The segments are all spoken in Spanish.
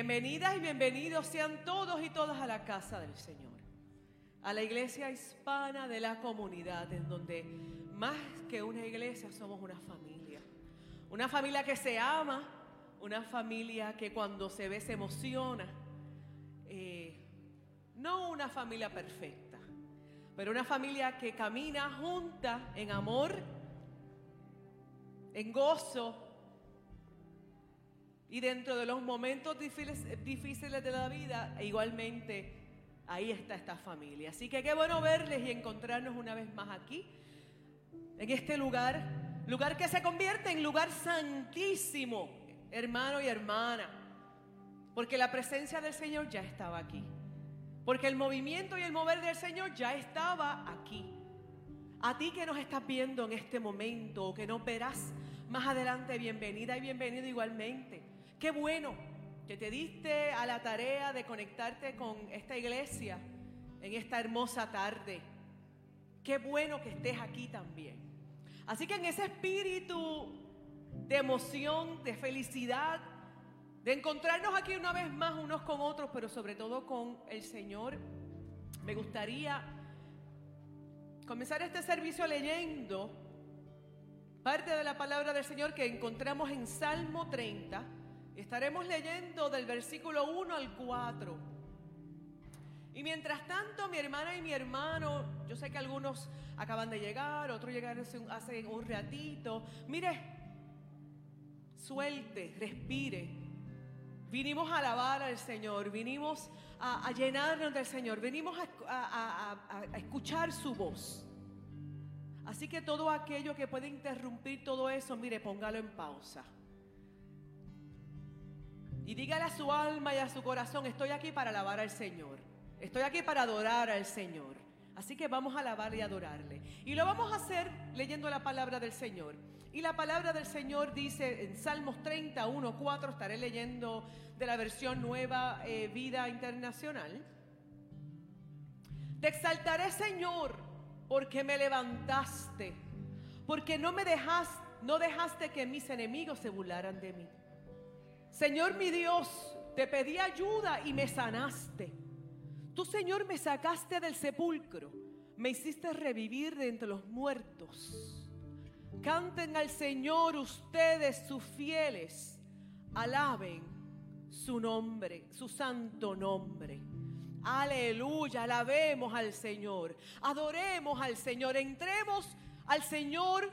Bienvenidas y bienvenidos sean todos y todas a la casa del Señor, a la iglesia hispana de la comunidad, en donde más que una iglesia somos una familia. Una familia que se ama, una familia que cuando se ve se emociona. Eh, no una familia perfecta, pero una familia que camina junta en amor, en gozo y dentro de los momentos difíciles, de la vida, igualmente ahí está esta familia. Así que qué bueno verles y encontrarnos una vez más aquí, en este lugar, lugar que se convierte en lugar santísimo, hermano y hermana, porque la presencia del Señor ya estaba aquí, porque el movimiento y el mover del Señor ya estaba aquí. A ti que nos estás viendo en este momento o que nos verás más adelante, bienvenida y bienvenido igualmente. Qué bueno que te diste a la tarea de conectarte con esta iglesia en esta hermosa tarde. Qué bueno que estés aquí también. Así que en ese espíritu de emoción, de felicidad, de encontrarnos aquí una vez más unos con otros, pero sobre todo con el Señor, me gustaría comenzar este servicio leyendo parte de la palabra del Señor que encontramos en Salmo 30 Estaremos leyendo del versículo 1 al 4. Y mientras tanto, mi hermana y mi hermano, yo sé que algunos acaban de llegar, otros llegaron hace un ratito. Mire, suelte, respire. Vinimos a alabar al Señor, vinimos a, llenarnos del Señor, venimos a, a escuchar su voz. Así que todo aquello que puede interrumpir todo eso, mire, póngalo en pausa. Y dígale a su alma y a su corazón, estoy aquí para alabar al Señor. Estoy aquí para adorar al Señor. Así que vamos a alabar y adorarle. Y lo vamos a hacer leyendo la palabra del Señor. Y la palabra del Señor dice en Salmos 31, 4, estaré leyendo de la versión nueva eh, Vida Internacional. Te exaltaré, Señor, porque me levantaste, porque no me dejaste, no dejaste que mis enemigos se burlaran de mí. Señor mi Dios, te pedí ayuda y me sanaste. Tú, Señor, me sacaste del sepulcro, me hiciste revivir de entre los muertos. Canten al Señor ustedes, sus fieles, alaben su nombre, su santo nombre. Aleluya, alabemos al Señor, adoremos al Señor, entremos al Señor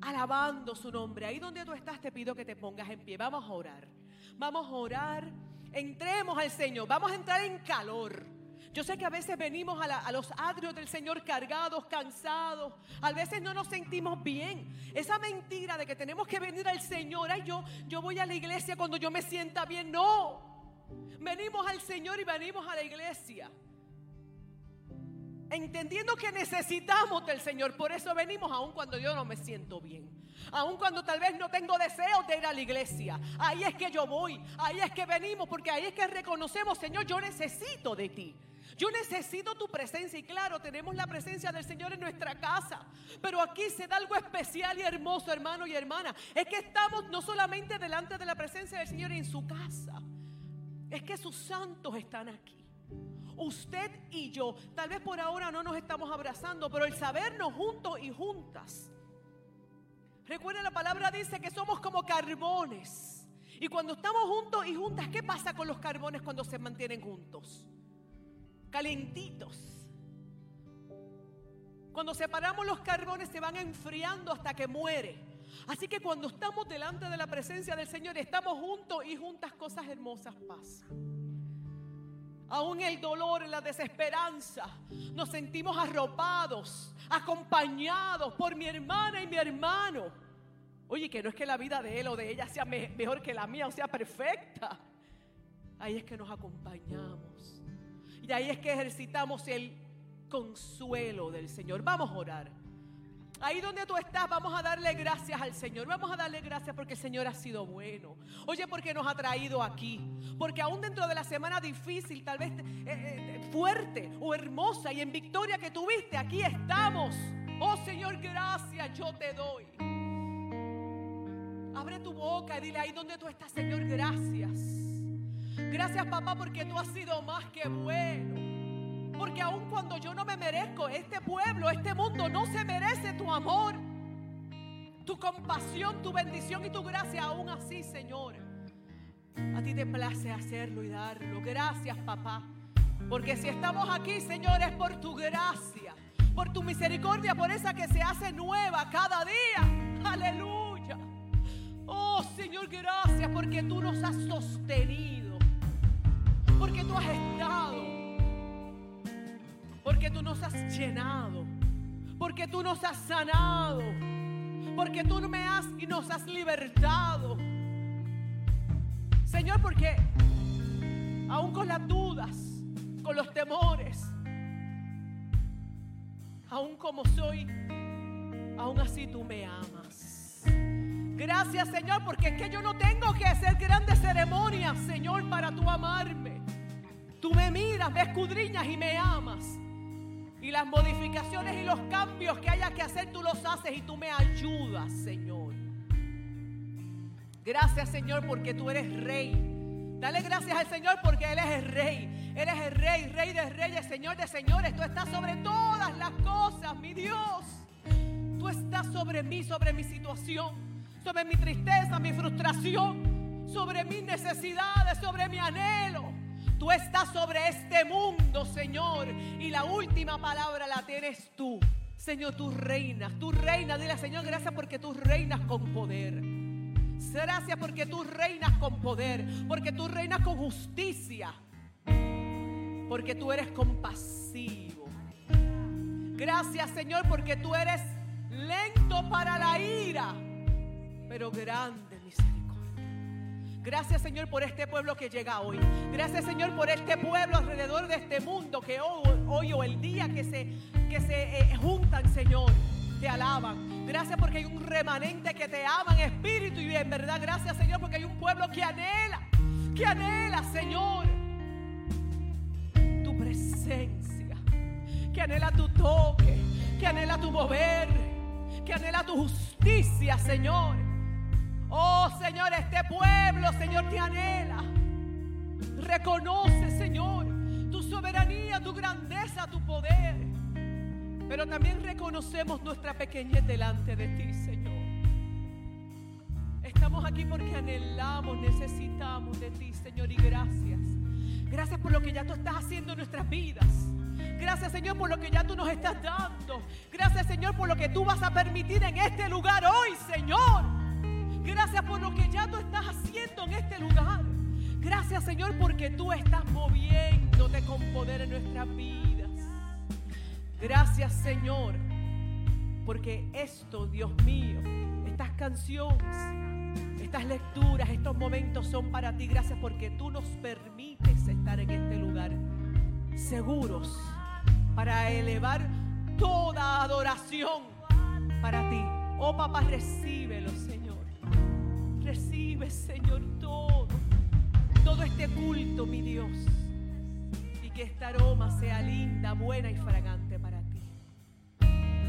alabando su nombre. Ahí donde tú estás te pido que te pongas en pie, vamos a orar. Vamos a orar. Entremos al Señor. Vamos a entrar en calor. Yo sé que a veces venimos a, los atrios del Señor cargados, cansados. A veces no nos sentimos bien. Esa mentira de que tenemos que venir al Señor. Ay, yo, yo voy a la iglesia cuando yo me sienta bien. No. Venimos al Señor y venimos a la iglesia entendiendo que necesitamos del Señor. Por eso venimos aun cuando yo no me siento bien. Aun cuando tal vez no tengo deseos de ir a la iglesia. Ahí es que yo voy. Ahí es que venimos. Porque ahí es que reconocemos, Señor, yo necesito de ti. Yo necesito tu presencia y claro, tenemos la presencia del Señor en nuestra casa. Pero aquí se da algo especial y hermoso, hermano y hermana. Es que estamos no solamente delante de la presencia del Señor en su casa. Es que sus santos están aquí usted y yo. Tal vez por ahora no nos estamos abrazando, pero el sabernos juntos y juntas. Recuerda la palabra dice que somos como carbones. Y cuando estamos juntos y juntas, ¿qué pasa con los carbones cuando se mantienen juntos? Calentitos. Cuando separamos los carbones se van enfriando hasta que muere. Así que cuando estamos delante de la presencia del Señor, estamos juntos y juntas, cosas hermosas pasan aún el dolor, la desesperanza, nos sentimos arropados, acompañados por mi hermana y mi hermano. Oye, que no es que la vida de él o de ella sea mejor que la mía o sea perfecta. Ahí es que nos acompañamos. Y ahí es que ejercitamos el consuelo del Señor. Vamos a orar. Ahí donde tú estás, vamos a darle gracias al Señor. Vamos a darle gracias porque el Señor ha sido bueno. Oye, porque nos ha traído aquí. Porque aún dentro de la semana difícil, tal vez eh, eh, fuerte o hermosa y en victoria que tuviste, aquí estamos. Oh Señor, gracias yo te doy. Abre tu boca y dile ahí donde tú estás, Señor, gracias. Gracias, papá, porque tú has sido más que bueno. Porque aun cuando yo no me merezco, este pueblo, este mundo no se merece tu amor, tu compasión, tu bendición y tu gracia. Aún así, Señor, a ti te place hacerlo y darlo. Gracias, papá. Porque si estamos aquí, Señor, es por tu gracia, por tu misericordia, por esa que se hace nueva cada día. Aleluya. Oh, Señor, gracias porque tú nos has sostenido. Porque tú has estado. Porque tú nos has llenado. Porque tú nos has sanado. Porque tú me has y nos has libertado. Señor, porque aún con las dudas, con los temores, aún como soy, aún así tú me amas. Gracias Señor, porque es que yo no tengo que hacer grandes ceremonias, Señor, para tú amarme. Tú me miras, me escudriñas y me amas. Y las modificaciones y los cambios que haya que hacer, tú los haces y tú me ayudas, Señor. Gracias, Señor, porque tú eres rey. Dale gracias al Señor porque Él es el rey. Él es el rey, rey de reyes, Señor de señores. Tú estás sobre todas las cosas, mi Dios. Tú estás sobre mí, sobre mi situación, sobre mi tristeza, mi frustración, sobre mis necesidades, sobre mi anhelo. Tú estás sobre este mundo, Señor. Y la última palabra la tienes tú. Señor, tú reinas, tú reinas. Dile, Señor, gracias porque tú reinas con poder. Gracias porque tú reinas con poder, porque tú reinas con justicia, porque tú eres compasivo. Gracias Señor porque tú eres lento para la ira, pero grande. Gracias Señor por este pueblo que llega hoy. Gracias Señor por este pueblo alrededor de este mundo que hoy, o el día que se, que se eh, juntan Señor te alaban. Gracias porque hay un remanente que te ama en espíritu y en verdad. Gracias, Señor, porque hay un pueblo que anhela, que anhela, Señor, tu presencia, que anhela tu toque, que anhela tu mover, que anhela tu justicia, Señor. Oh, Señor, este pueblo, Señor, te anhela. Reconoce, Señor, tu soberanía, tu grandeza, tu poder. Pero también reconocemos nuestra pequeñez delante de ti, Señor. Estamos aquí porque anhelamos, necesitamos de ti, Señor, y gracias. Gracias por lo que ya tú estás haciendo en nuestras vidas. Gracias, Señor, por lo que ya tú nos estás dando. Gracias, Señor, por lo que tú vas a permitir en este lugar hoy, Señor. Gracias por lo que ya tú estás haciendo en este lugar. Gracias, Señor, porque tú estás moviéndote con poder en nuestra vida. Gracias Señor, porque esto, Dios mío, estas canciones, estas lecturas, estos momentos son para ti. Gracias porque tú nos permites estar en este lugar seguros para elevar toda adoración para ti. Oh papá, recíbelo, Señor. Recibe, Señor, todo, todo este culto, mi Dios. Y que esta aroma sea linda, buena y fragante.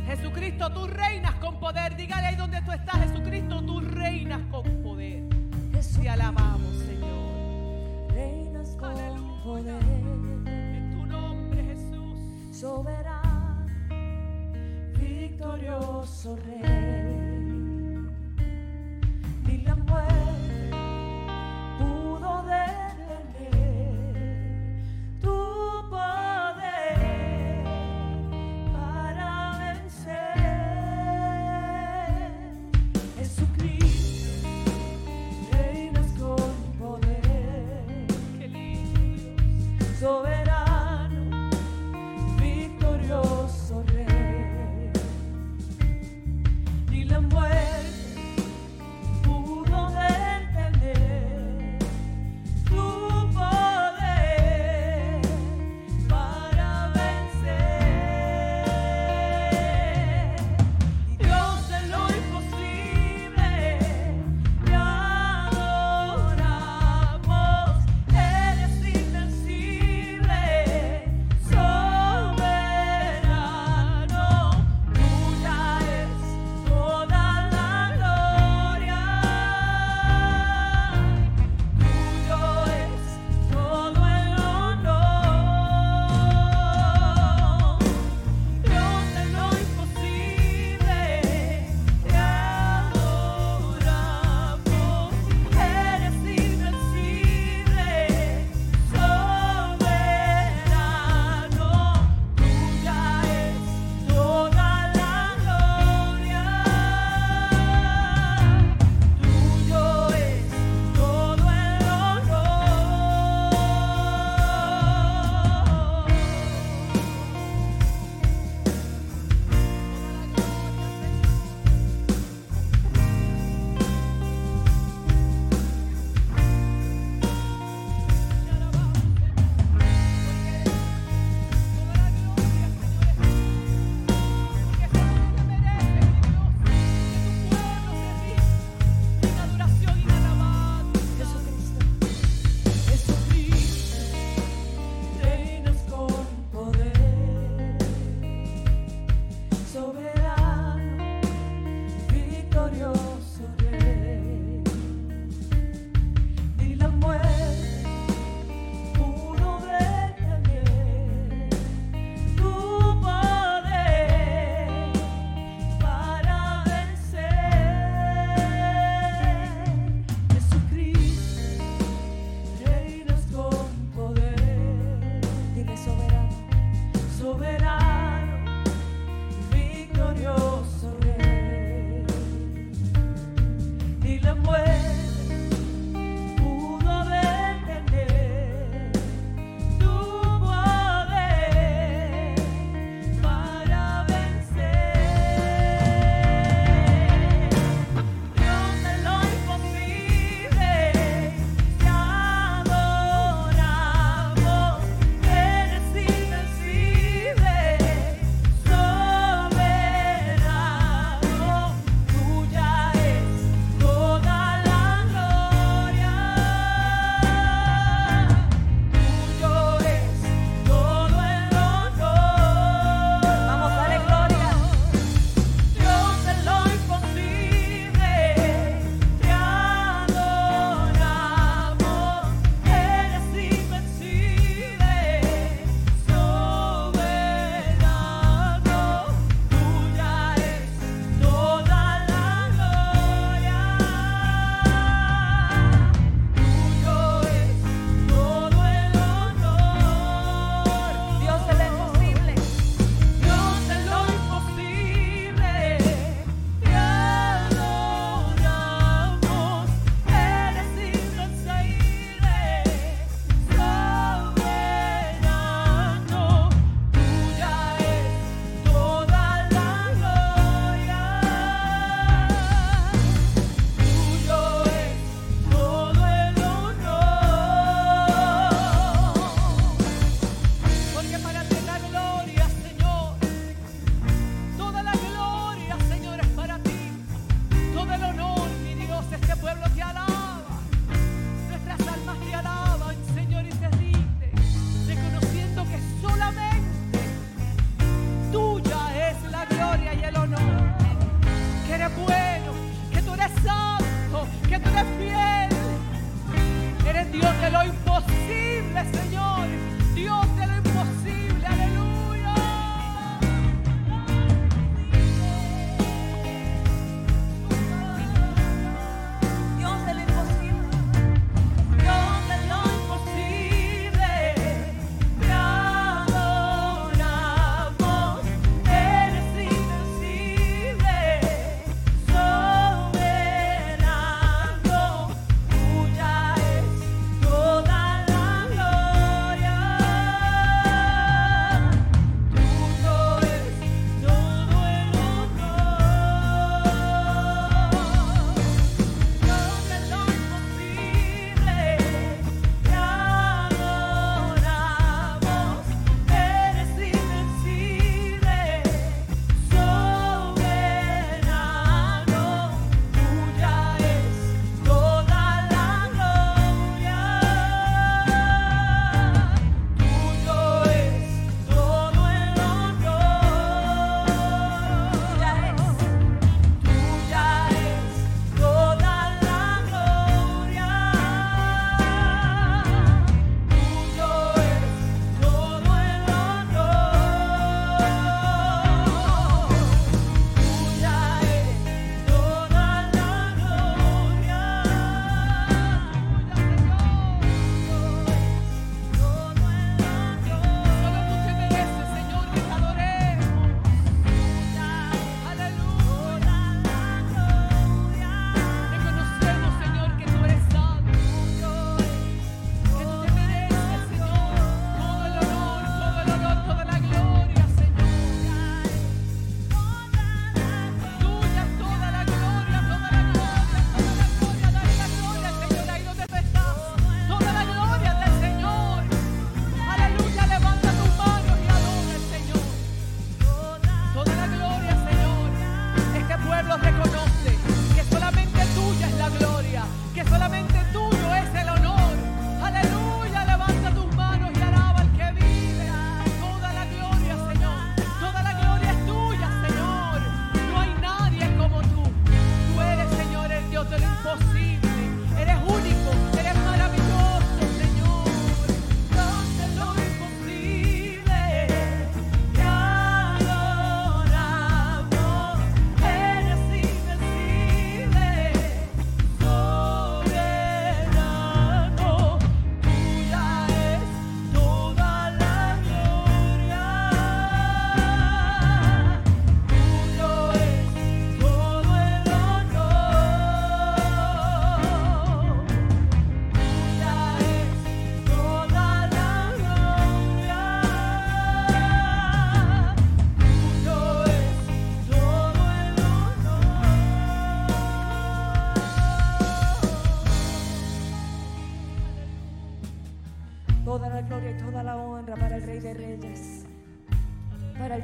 Jesucristo, tú reinas con poder. Dígale ahí donde tú estás, Jesucristo, tú reinas con poder. Te alabamos, Señor. Reinas con poder. En tu nombre, Jesús. Soberano, victorioso Rey. Ni la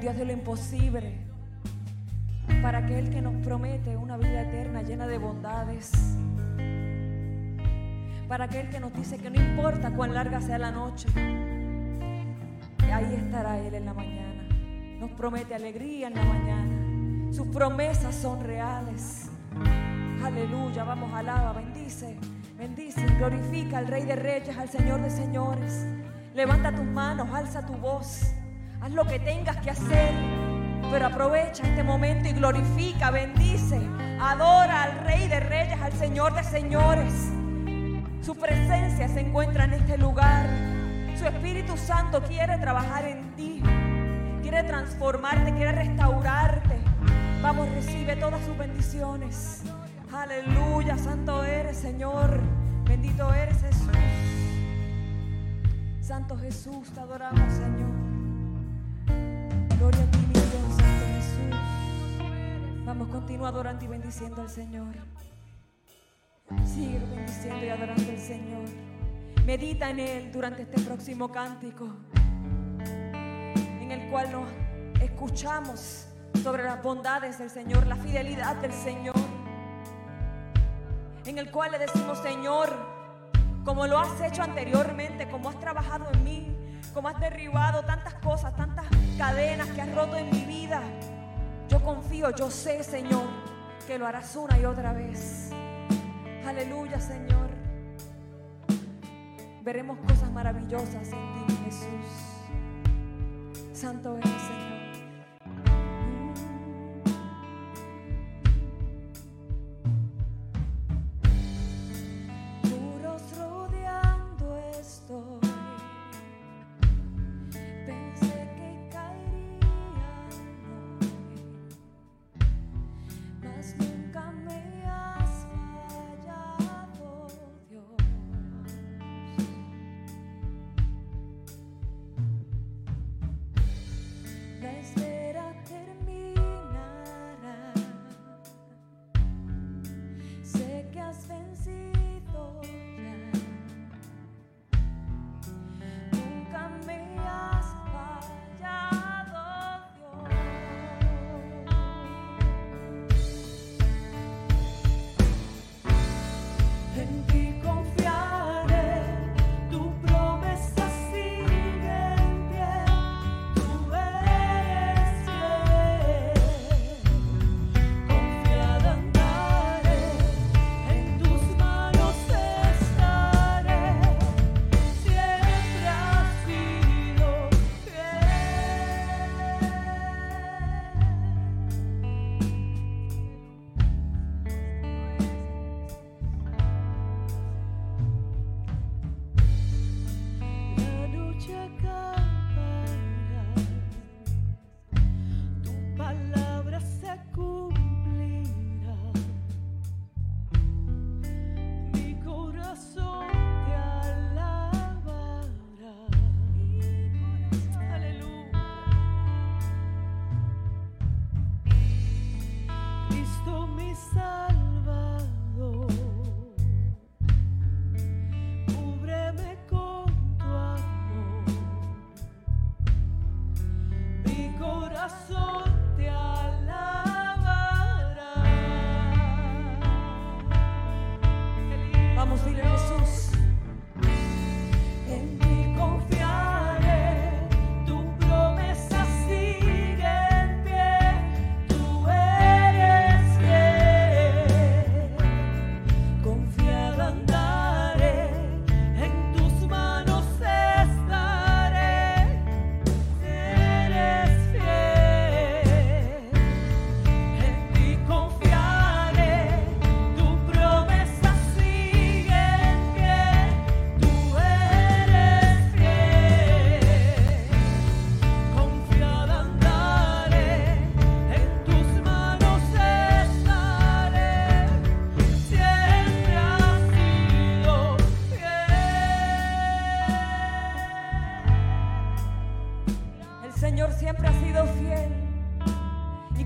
Dios de lo imposible, para aquel que nos promete una vida eterna llena de bondades para aquel que nos dice que no importa cuán larga sea la noche, ahí estará Él en la mañana. Nos promete alegría en la mañana. Sus promesas son reales. Aleluya, vamos, alaba, bendice, bendice, glorifica al Rey de Reyes, al Señor de Señores. Levanta tus manos, alza tu voz, haz lo que tengas que hacer, pero aprovecha este momento y glorifica, bendice, adora al Rey de Reyes, al Señor de Señores. Su presencia se encuentra en este lugar. Su Espíritu Santo quiere trabajar en ti. Quiere transformarte, quiere restaurarte. Vamos, recibe todas sus bendiciones. Aleluya, santo eres, Señor. Bendito eres, Jesús. Santo Jesús, te adoramos, Señor. Gloria a ti, mi Dios, Santo Jesús. Vamos, continúa adorando y bendiciendo al Señor. Sigue bendiciendo y adorando al Señor. Medita en Él durante este próximo cántico, en el cual nos escuchamos sobre las bondades del Señor, la fidelidad del Señor, en el cual le decimos, Señor, como lo has hecho anteriormente, como has trabajado en mí, como has derribado tantas cosas, tantas cadenas que has roto en mi vida. Yo confío, yo sé, Señor, que lo harás una y otra vez. Aleluya, Señor. Veremos cosas maravillosas en ti, Jesús. Santo eres, Señor.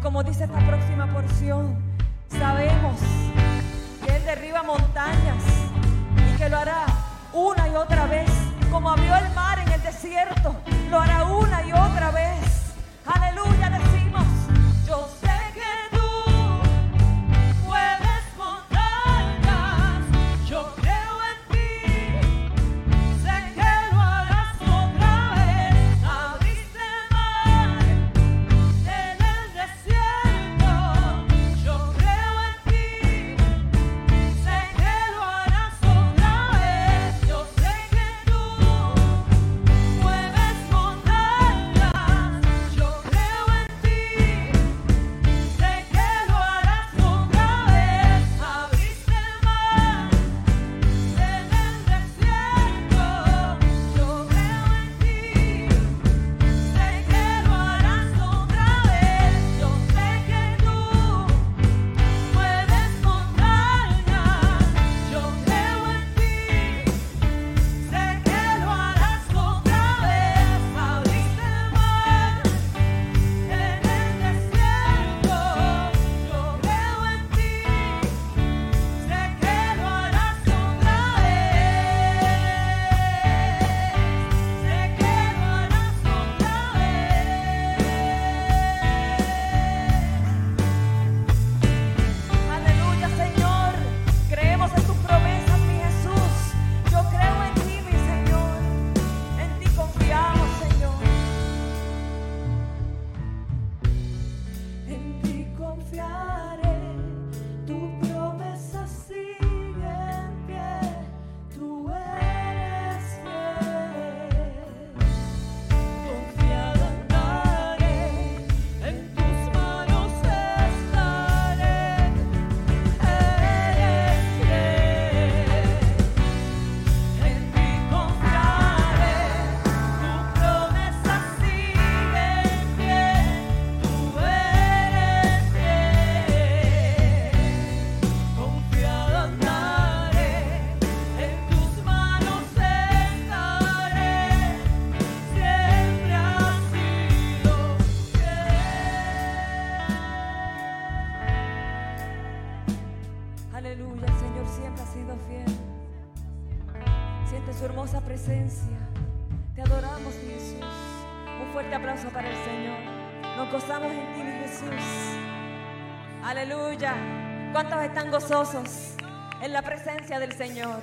Como dice esta próxima porción, sabemos que Él derriba montañas y que lo hará una y otra vez, como abrió el mar en el desierto, lo hará una y otra vez. Del Señor?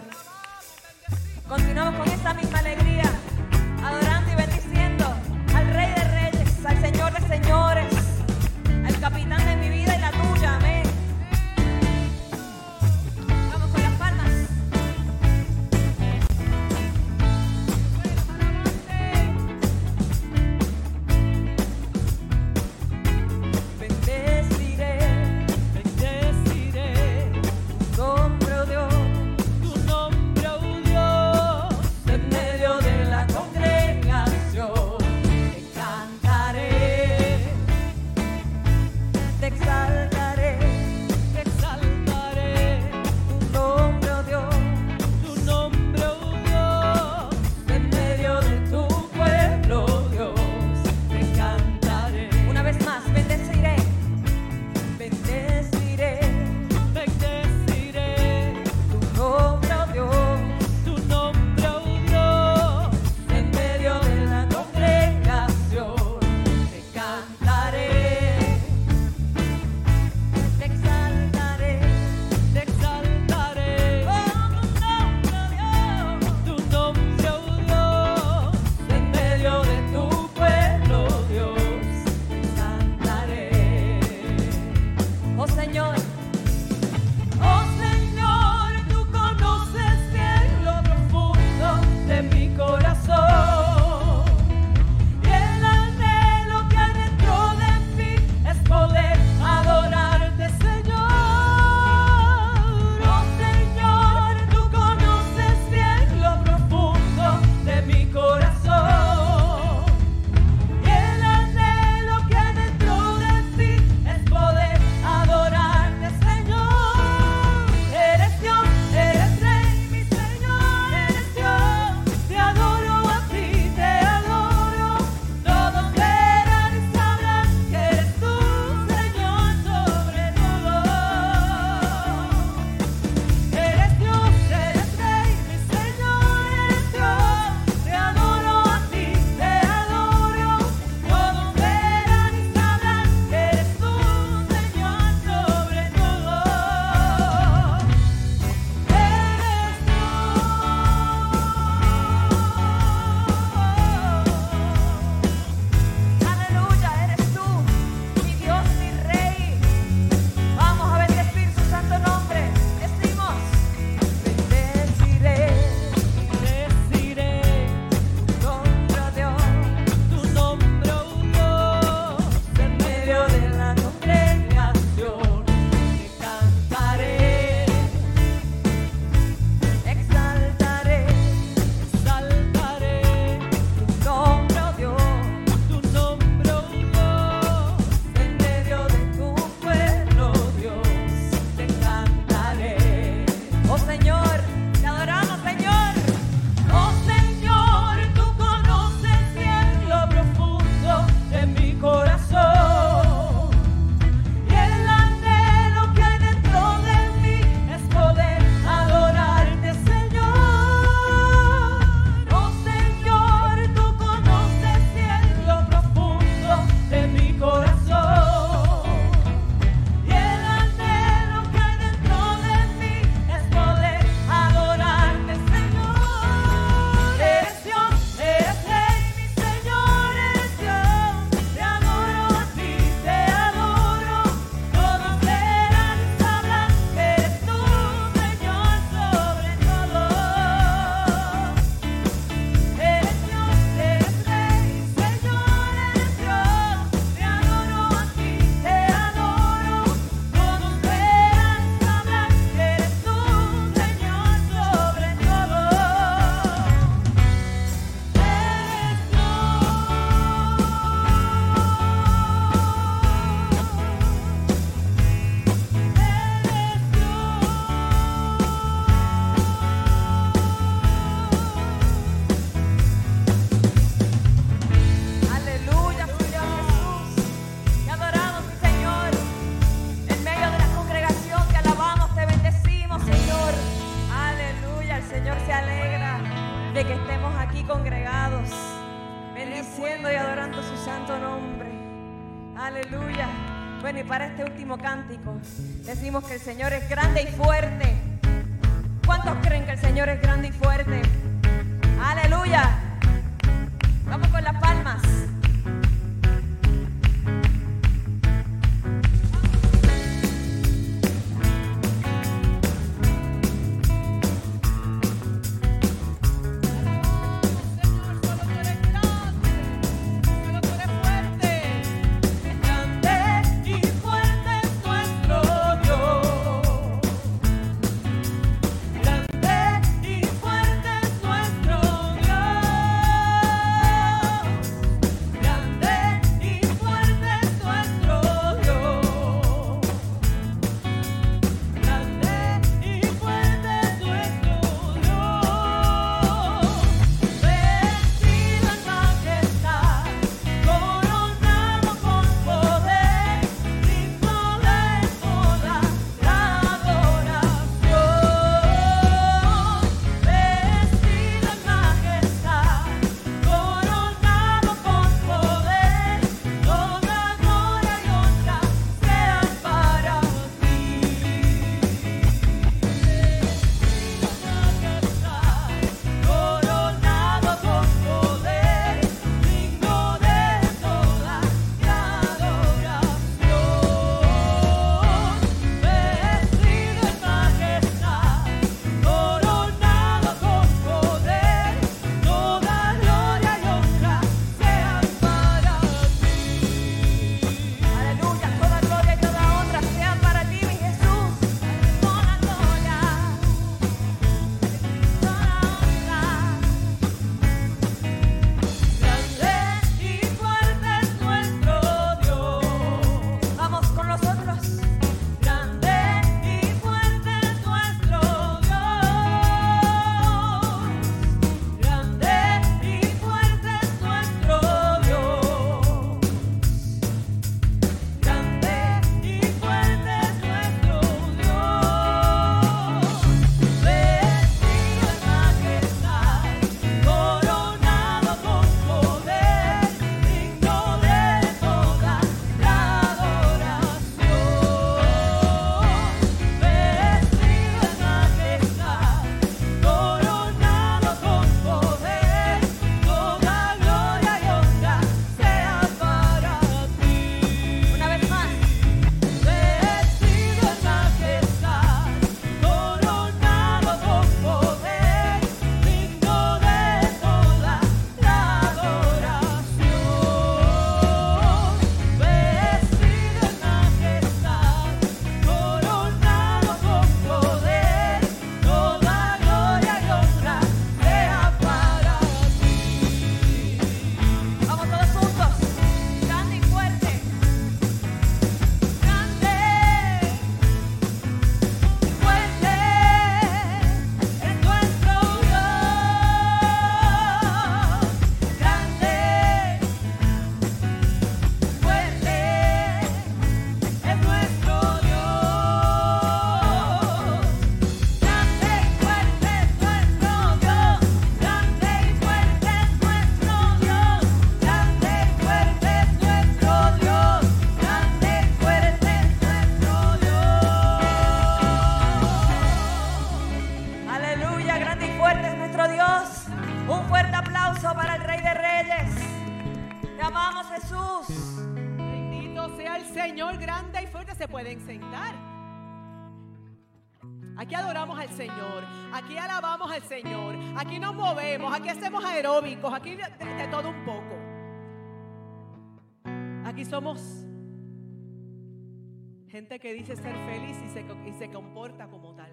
Ser feliz y se, y se comporta como tal.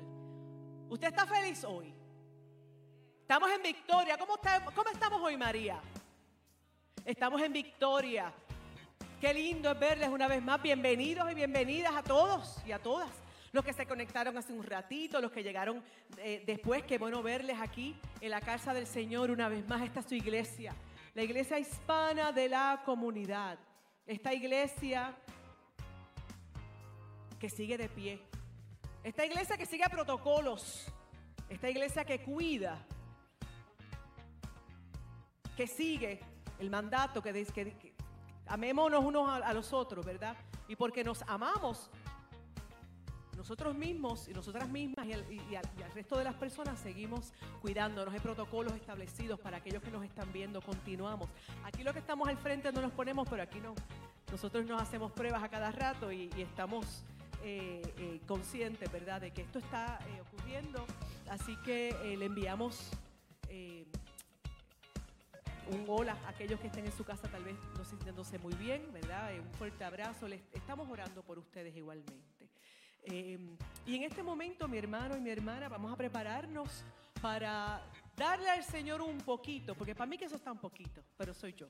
¿Usted está feliz hoy? Estamos en victoria. ¿Cómo, ¿Cómo estamos hoy, María? Estamos en victoria. Qué lindo es verles una vez más. Bienvenidos y bienvenidas a todos y a todas los que se conectaron hace un ratito, los que llegaron eh, después, qué bueno verles aquí en la casa del Señor una vez más. Esta es su iglesia, la iglesia hispana de la comunidad. Esta iglesia que sigue de pie. Esta iglesia que sigue protocolos. Esta iglesia que cuida. que sigue el mandato que dice que, amémonos unos a, los otros, ¿verdad? Y porque nos amamos, nosotros mismos y nosotras mismas y, al, resto de las personas seguimos cuidándonos. Hay protocolos establecidos para aquellos que nos están viendo. Continuamos. Aquí lo que estamos al frente no nos ponemos, pero aquí no. Nosotros nos hacemos pruebas a cada rato y estamos eh, eh, conscientes, ¿verdad?, de que esto está eh, ocurriendo. Así que eh, le enviamos eh, un hola a aquellos que estén en su casa tal vez no sintiéndose muy bien, ¿verdad? un fuerte abrazo. Estamos orando por ustedes igualmente. Y en este momento, mi hermano y mi hermana, vamos a prepararnos para darle al Señor un poquito, porque para mí que eso está un poquito, pero soy yo,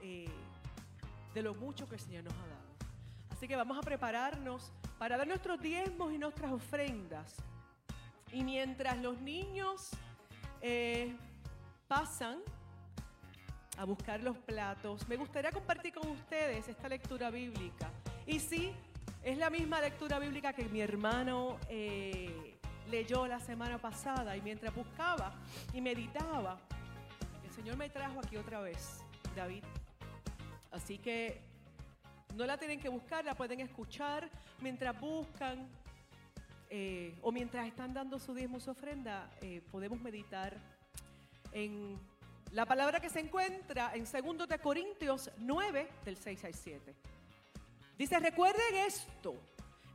de lo mucho que el Señor nos ha dado. Así que vamos a prepararnos para dar nuestros diezmos y nuestras ofrendas. Y mientras los niños eh, pasan a buscar los platos, me gustaría compartir con ustedes esta lectura bíblica. Y sí, es la misma lectura bíblica que mi hermano eh, leyó la semana pasada y mientras buscaba y meditaba, el Señor me trajo aquí otra vez, David. Así que no la tienen que buscar, la pueden escuchar mientras buscan eh, o mientras están dando su diezmo, su ofrenda, eh, podemos meditar en la palabra que se encuentra en 2 de Corintios 9, del 6 al 7. Dice, recuerden esto,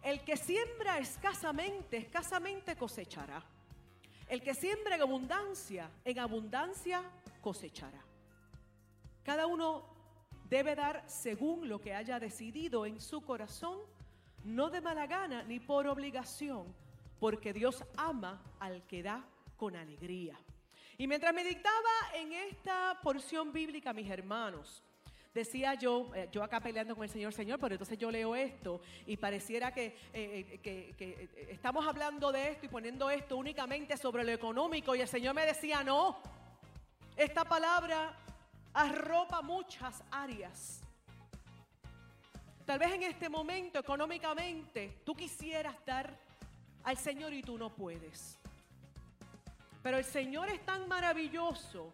el que siembra escasamente, escasamente cosechará. El que siembra en abundancia, en abundancia cosechará. Cada uno debe dar según lo que haya decidido en su corazón, no de mala gana ni por obligación, porque Dios ama al que da con alegría. Y mientras meditaba en esta porción bíblica, mis hermanos, decía yo, eh, yo acá peleando con el Señor, Señor, pero entonces yo leo esto y pareciera que, eh, que, estamos hablando de esto y poniendo esto únicamente sobre lo económico y el Señor me decía, no, esta palabra arropa muchas áreas. Tal vez en este momento económicamente tú quisieras dar al Señor y tú no puedes. Pero el Señor es tan maravilloso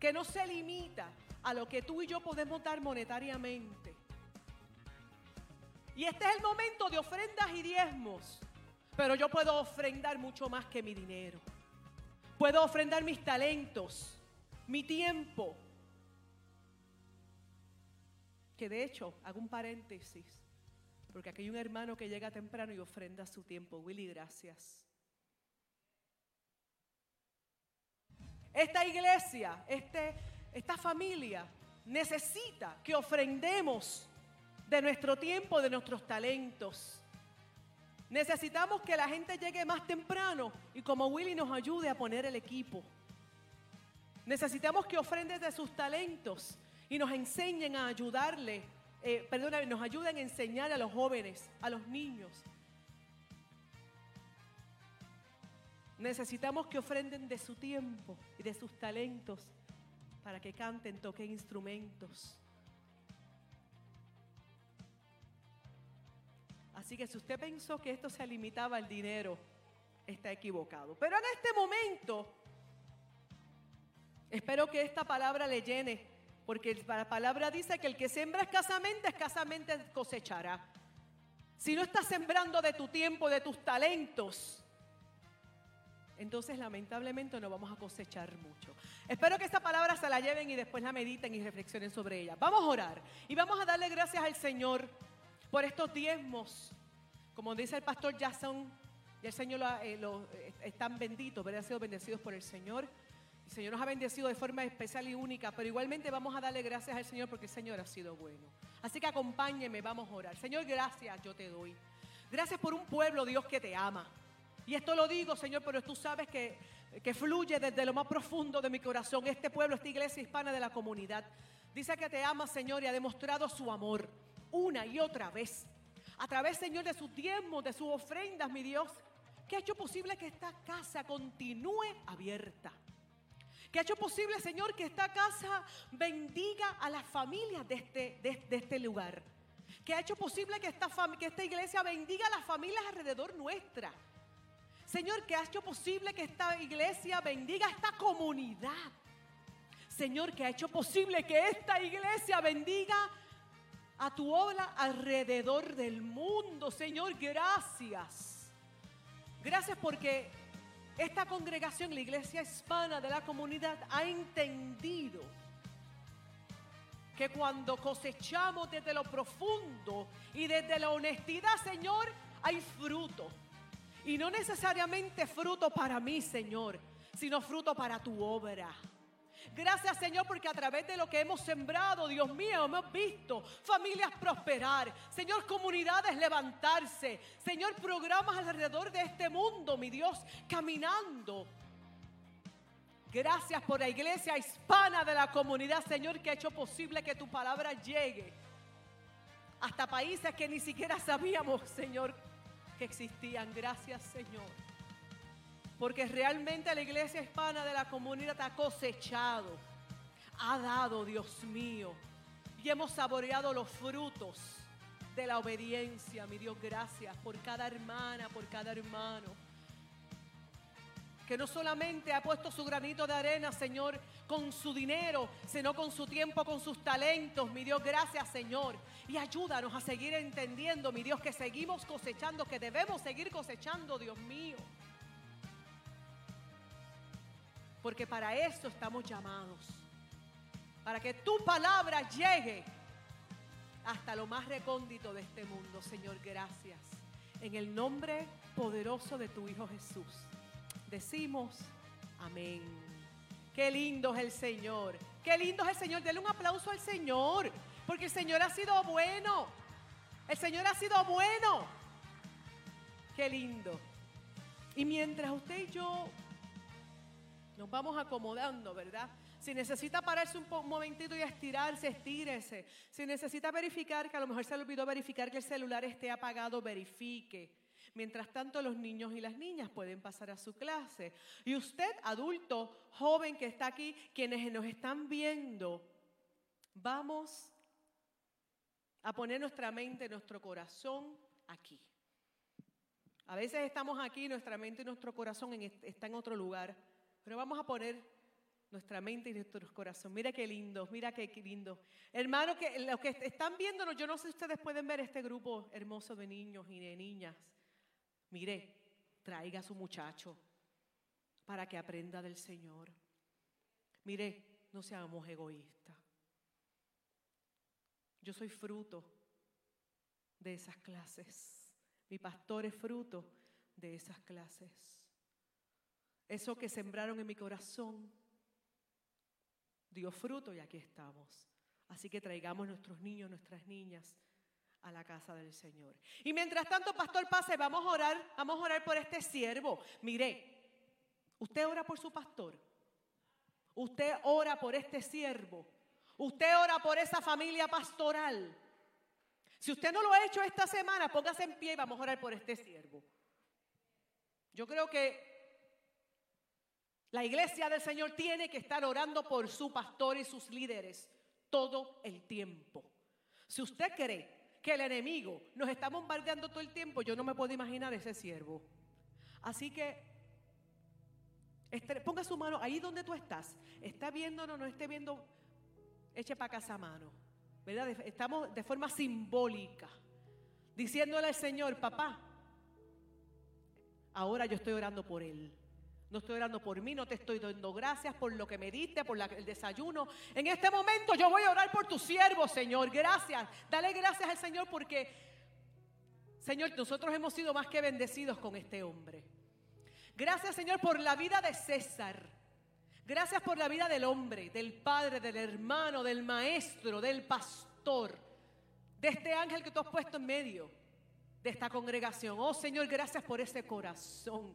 que no se limita a lo que tú y yo podemos dar monetariamente. Y este es el momento de ofrendas y diezmos. Pero yo puedo ofrendar mucho más que mi dinero. Puedo ofrendar mis talentos, mi tiempo. Que de hecho, hago un paréntesis, porque aquí hay un hermano que llega temprano y ofrenda su tiempo. Willy, gracias. Esta iglesia, este esta familia necesita que ofrendemos de nuestro tiempo, de nuestros talentos. Necesitamos que la gente llegue más temprano y como Willy nos ayude a poner el equipo. Necesitamos que ofrendes de sus talentos y nos enseñen a ayudarle, eh, perdona, nos ayuden a enseñar a los jóvenes, a los niños. Necesitamos que ofrenden de su tiempo y de sus talentos para que canten, toquen instrumentos. Así que si usted pensó que esto se limitaba al dinero, está equivocado. Pero en este momento, espero que esta palabra le llene, porque la palabra dice que el que siembra escasamente, escasamente cosechará. Si no estás sembrando de tu tiempo, de tus talentos, entonces lamentablemente no vamos a cosechar mucho. Espero que esta palabra se la lleven y después la mediten y reflexionen sobre ella. Vamos a orar y vamos a darle gracias al Señor por estos diezmos. Como dice el pastor Jason, y el Señor lo, eh, eh, están benditos, han sido bendecidos por el Señor. Señor nos ha bendecido de forma especial y única, pero igualmente vamos a darle gracias al Señor porque el Señor ha sido bueno. Así que acompáñeme, vamos a orar. Señor, gracias yo te doy. Gracias por un pueblo, Dios, que te ama. Y esto lo digo, Señor, pero tú sabes que, que fluye desde lo más profundo de mi corazón. Este pueblo, esta iglesia hispana de la comunidad, dice que te ama, Señor, y ha demostrado su amor una y otra vez. A través, Señor, de sus diezmos, de sus ofrendas, mi Dios, que ha hecho posible que esta casa continúe abierta. Que ha hecho posible, Señor, que esta casa bendiga a las familias de este, de, este lugar. Que ha hecho posible que esta, que esta iglesia bendiga a las familias alrededor nuestra Señor, que ha hecho posible que esta iglesia bendiga a esta comunidad. Señor, que ha hecho posible que esta iglesia bendiga a tu obra alrededor del mundo. Señor, gracias. Gracias porque esta congregación, la iglesia hispana de la comunidad, ha entendido que cuando cosechamos desde lo profundo y desde la honestidad, Señor, hay fruto. Y no necesariamente fruto para mí, Señor, sino fruto para tu obra. Gracias Señor porque a través de lo que hemos sembrado, Dios mío, hemos visto familias prosperar, Señor, comunidades levantarse, Señor, programas alrededor de este mundo, mi Dios, caminando. Gracias por la iglesia hispana de la comunidad, Señor, que ha hecho posible que tu palabra llegue hasta países que ni siquiera sabíamos, Señor, que existían. Gracias, Señor. Porque realmente la iglesia hispana de la comunidad ha cosechado, ha dado, Dios mío, y hemos saboreado los frutos de la obediencia, mi Dios, gracias por cada hermana, por cada hermano. Que no solamente ha puesto su granito de arena, Señor, con su dinero, sino con su tiempo, con sus talentos. Mi Dios, gracias, Señor. Y ayúdanos a seguir entendiendo, mi Dios, que seguimos cosechando, que debemos seguir cosechando, Dios mío. Porque para eso estamos llamados. Para que tu palabra llegue hasta lo más recóndito de este mundo. Señor, gracias. En el nombre poderoso de tu Hijo Jesús. Decimos amén. Qué lindo es el Señor. Qué lindo es el Señor. Denle un aplauso al Señor. Porque el Señor ha sido bueno. El Señor ha sido bueno. Qué lindo. Y mientras usted y yo nos vamos acomodando, ¿verdad? Si necesita pararse un, momentito y estirarse, estírese. Si necesita verificar, que a lo mejor se le olvidó verificar que el celular esté apagado, verifique. Mientras tanto, los niños y las niñas pueden pasar a su clase. Y usted, adulto, joven que está aquí, quienes nos están viendo, vamos a poner nuestra mente, nuestro corazón aquí. A veces estamos aquí, nuestra mente y nuestro corazón está en otro lugar. Pero vamos a poner nuestra mente y nuestro corazón. Mira qué lindo, mira qué lindo. Hermano, que los que están viéndonos, yo no sé si ustedes pueden ver este grupo hermoso de niños y de niñas. Mire, traiga a su muchacho para que aprenda del Señor. Mire, no seamos egoístas. Yo soy fruto de esas clases. Mi pastor es fruto de esas clases. Eso que sembraron en mi corazón dio fruto y aquí estamos. Así que traigamos nuestros niños, nuestras niñas a la casa del Señor. Y mientras tanto, pastor, pase, vamos a orar, vamos a orar por este siervo. Mire, usted ora por su pastor. Usted ora por este siervo. Usted ora por esa familia pastoral. Si usted no lo ha hecho esta semana, póngase en pie y vamos a orar por este siervo. Yo creo que la iglesia del Señor tiene que estar orando por su pastor y sus líderes todo el tiempo. Si usted cree que el enemigo nos está bombardeando todo el tiempo, yo no me puedo imaginar ese siervo. Así que ponga su mano ahí donde tú estás. Está viéndonos, no esté viendo, eche para casa mano. ¿Verdad? Estamos de forma simbólica diciéndole al Señor, papá, ahora yo estoy orando por él. No estoy orando por mí, no te estoy dando gracias por lo que me diste, por el desayuno. En este momento yo voy a orar por tu siervo, Señor. Gracias. Dale gracias al Señor porque, Señor, nosotros hemos sido más que bendecidos con este hombre. Gracias, Señor, por la vida de César. Gracias por la vida del hombre, del padre, del hermano, del maestro, del pastor, de este ángel que tú has puesto en medio de esta congregación. Oh Señor, gracias por ese corazón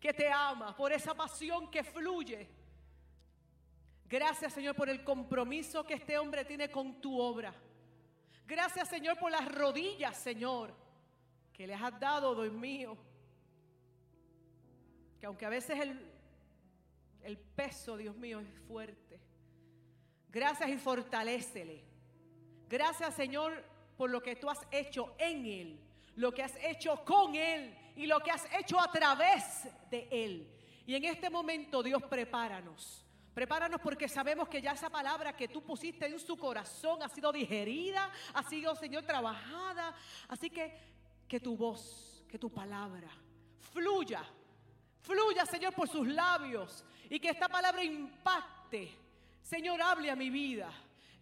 que te ama, por esa pasión que fluye. Gracias Señor por el compromiso que este hombre tiene con tu obra. Gracias Señor por las rodillas, Señor, que les has dado, Dios mío. Que aunque a veces el, el peso, Dios mío, es fuerte. Gracias y fortalécele. Gracias Señor por lo que tú has hecho en Él, lo que has hecho con Él y lo que has hecho a través de Él. Y en este momento, Dios, prepáranos. Prepáranos porque sabemos que ya esa palabra que tú pusiste en su corazón ha sido digerida, ha sido, Señor, trabajada. Así que que tu voz, que tu palabra fluya, fluya, Señor, por sus labios y que esta palabra impacte. Señor, hable a mi vida.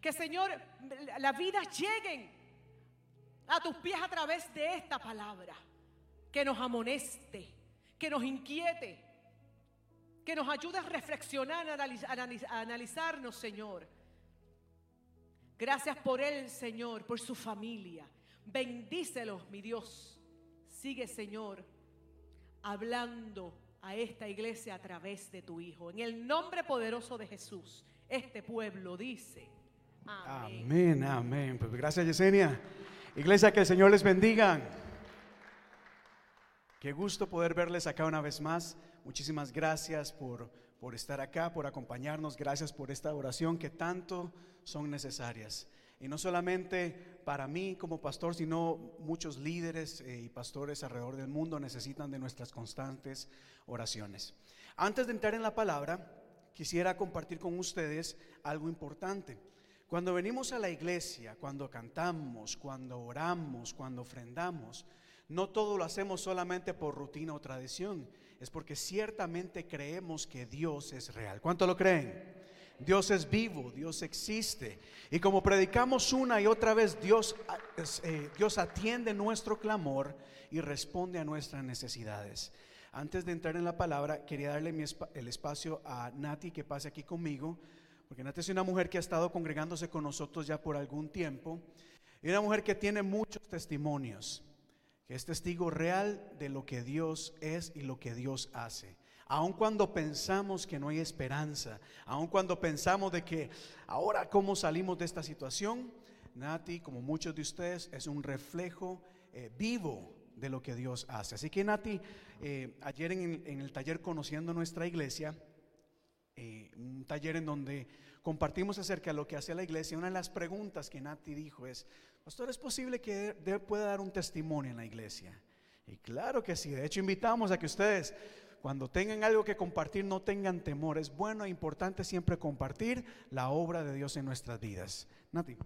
Que, Señor, las vidas lleguen a tus pies a través de esta palabra. Que nos amoneste, que nos inquiete, que nos ayude a reflexionar, a analizarnos, Señor. Gracias por él, Señor, por su familia. Bendícelos, mi Dios. Sigue, Señor, hablando a esta iglesia a través de tu Hijo. En el nombre poderoso de Jesús, este pueblo dice. Amén, amén. amén. Pues gracias, Yesenia. Iglesia, que el Señor les bendiga. Qué gusto poder verles acá una vez más. Muchísimas gracias por, por estar acá, por acompañarnos. Gracias por esta oración que tanto son necesarias. Y no solamente para mí como pastor, sino muchos líderes eh, y pastores alrededor del mundo necesitan de nuestras constantes oraciones. Antes de entrar en la palabra, quisiera compartir con ustedes algo importante. Cuando venimos a la iglesia, cuando cantamos, cuando oramos, cuando ofrendamos, no todo lo hacemos solamente por rutina o tradición, es porque ciertamente creemos que Dios es real. ¿Cuánto lo creen? Dios es vivo, Dios existe. Y como predicamos una y otra vez, Dios, eh, Dios atiende nuestro clamor y responde a nuestras necesidades. Antes de entrar en la palabra, quería darle el espacio a Nati que pase aquí conmigo, porque Nati es una mujer que ha estado congregándose con nosotros ya por algún tiempo, y una mujer que tiene muchos testimonios que es testigo real de lo que Dios es y lo que Dios hace. Aun cuando pensamos que no hay esperanza, aun cuando pensamos de que ahora cómo salimos de esta situación, Nati, como muchos de ustedes, es un reflejo eh, vivo de lo que Dios hace. Así que Nati, eh, ayer en, el taller Conociendo Nuestra Iglesia, eh, un taller en donde compartimos acerca de lo que hace la iglesia, una de las preguntas que Nati dijo es, Pastor, ¿es posible que pueda dar un testimonio en la iglesia? Y claro que sí, de hecho invitamos a que ustedes cuando tengan algo que compartir no tengan temor. Es bueno e importante siempre compartir la obra de Dios en nuestras vidas. Nati.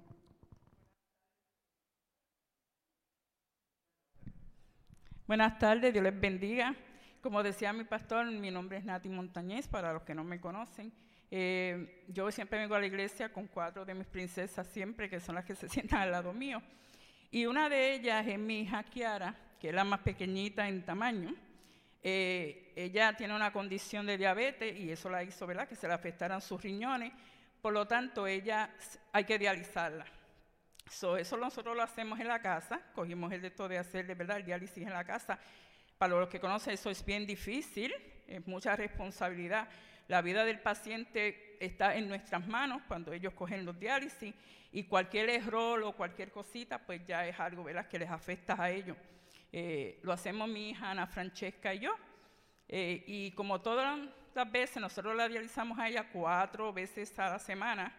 Buenas tardes, Dios les bendiga. Como decía mi pastor, mi nombre es Nati Montañez, para los que no me conocen. Eh, yo siempre vengo a la iglesia con cuatro de mis princesas, siempre, que son las que se sientan al lado mío. Y una de ellas es mi hija Kiara, que es la más pequeñita en tamaño. Eh, ella tiene una condición de diabetes y eso la hizo, ¿verdad? Que se le afectaran sus riñones. Por lo tanto, ella hay que dializarla. eso nosotros lo hacemos en la casa. Cogimos el esto de hacer, de verdad, el diálisis en la casa. Para los que conocen, eso es bien difícil, es mucha responsabilidad. La vida del paciente está en nuestras manos cuando ellos cogen los diálisis y cualquier error o cualquier cosita, pues ya es algo ¿verdad? que les afecta a ellos. Eh, lo hacemos mi hija Ana Francesca y yo. Eh, y como todas las veces, nosotros la dializamos a ella cuatro veces a la semana.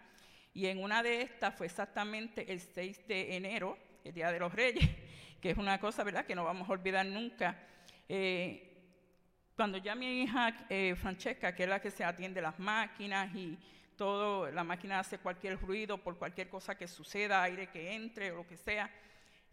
Y en una de estas fue exactamente el 6 de enero, el Día de los Reyes, que es una cosa, ¿verdad?, que no vamos a olvidar nunca. Eh, cuando ya mi hija eh, Francesca, que es la que se atiende las máquinas y todo, la máquina hace cualquier ruido por cualquier cosa que suceda, aire que entre o lo que sea,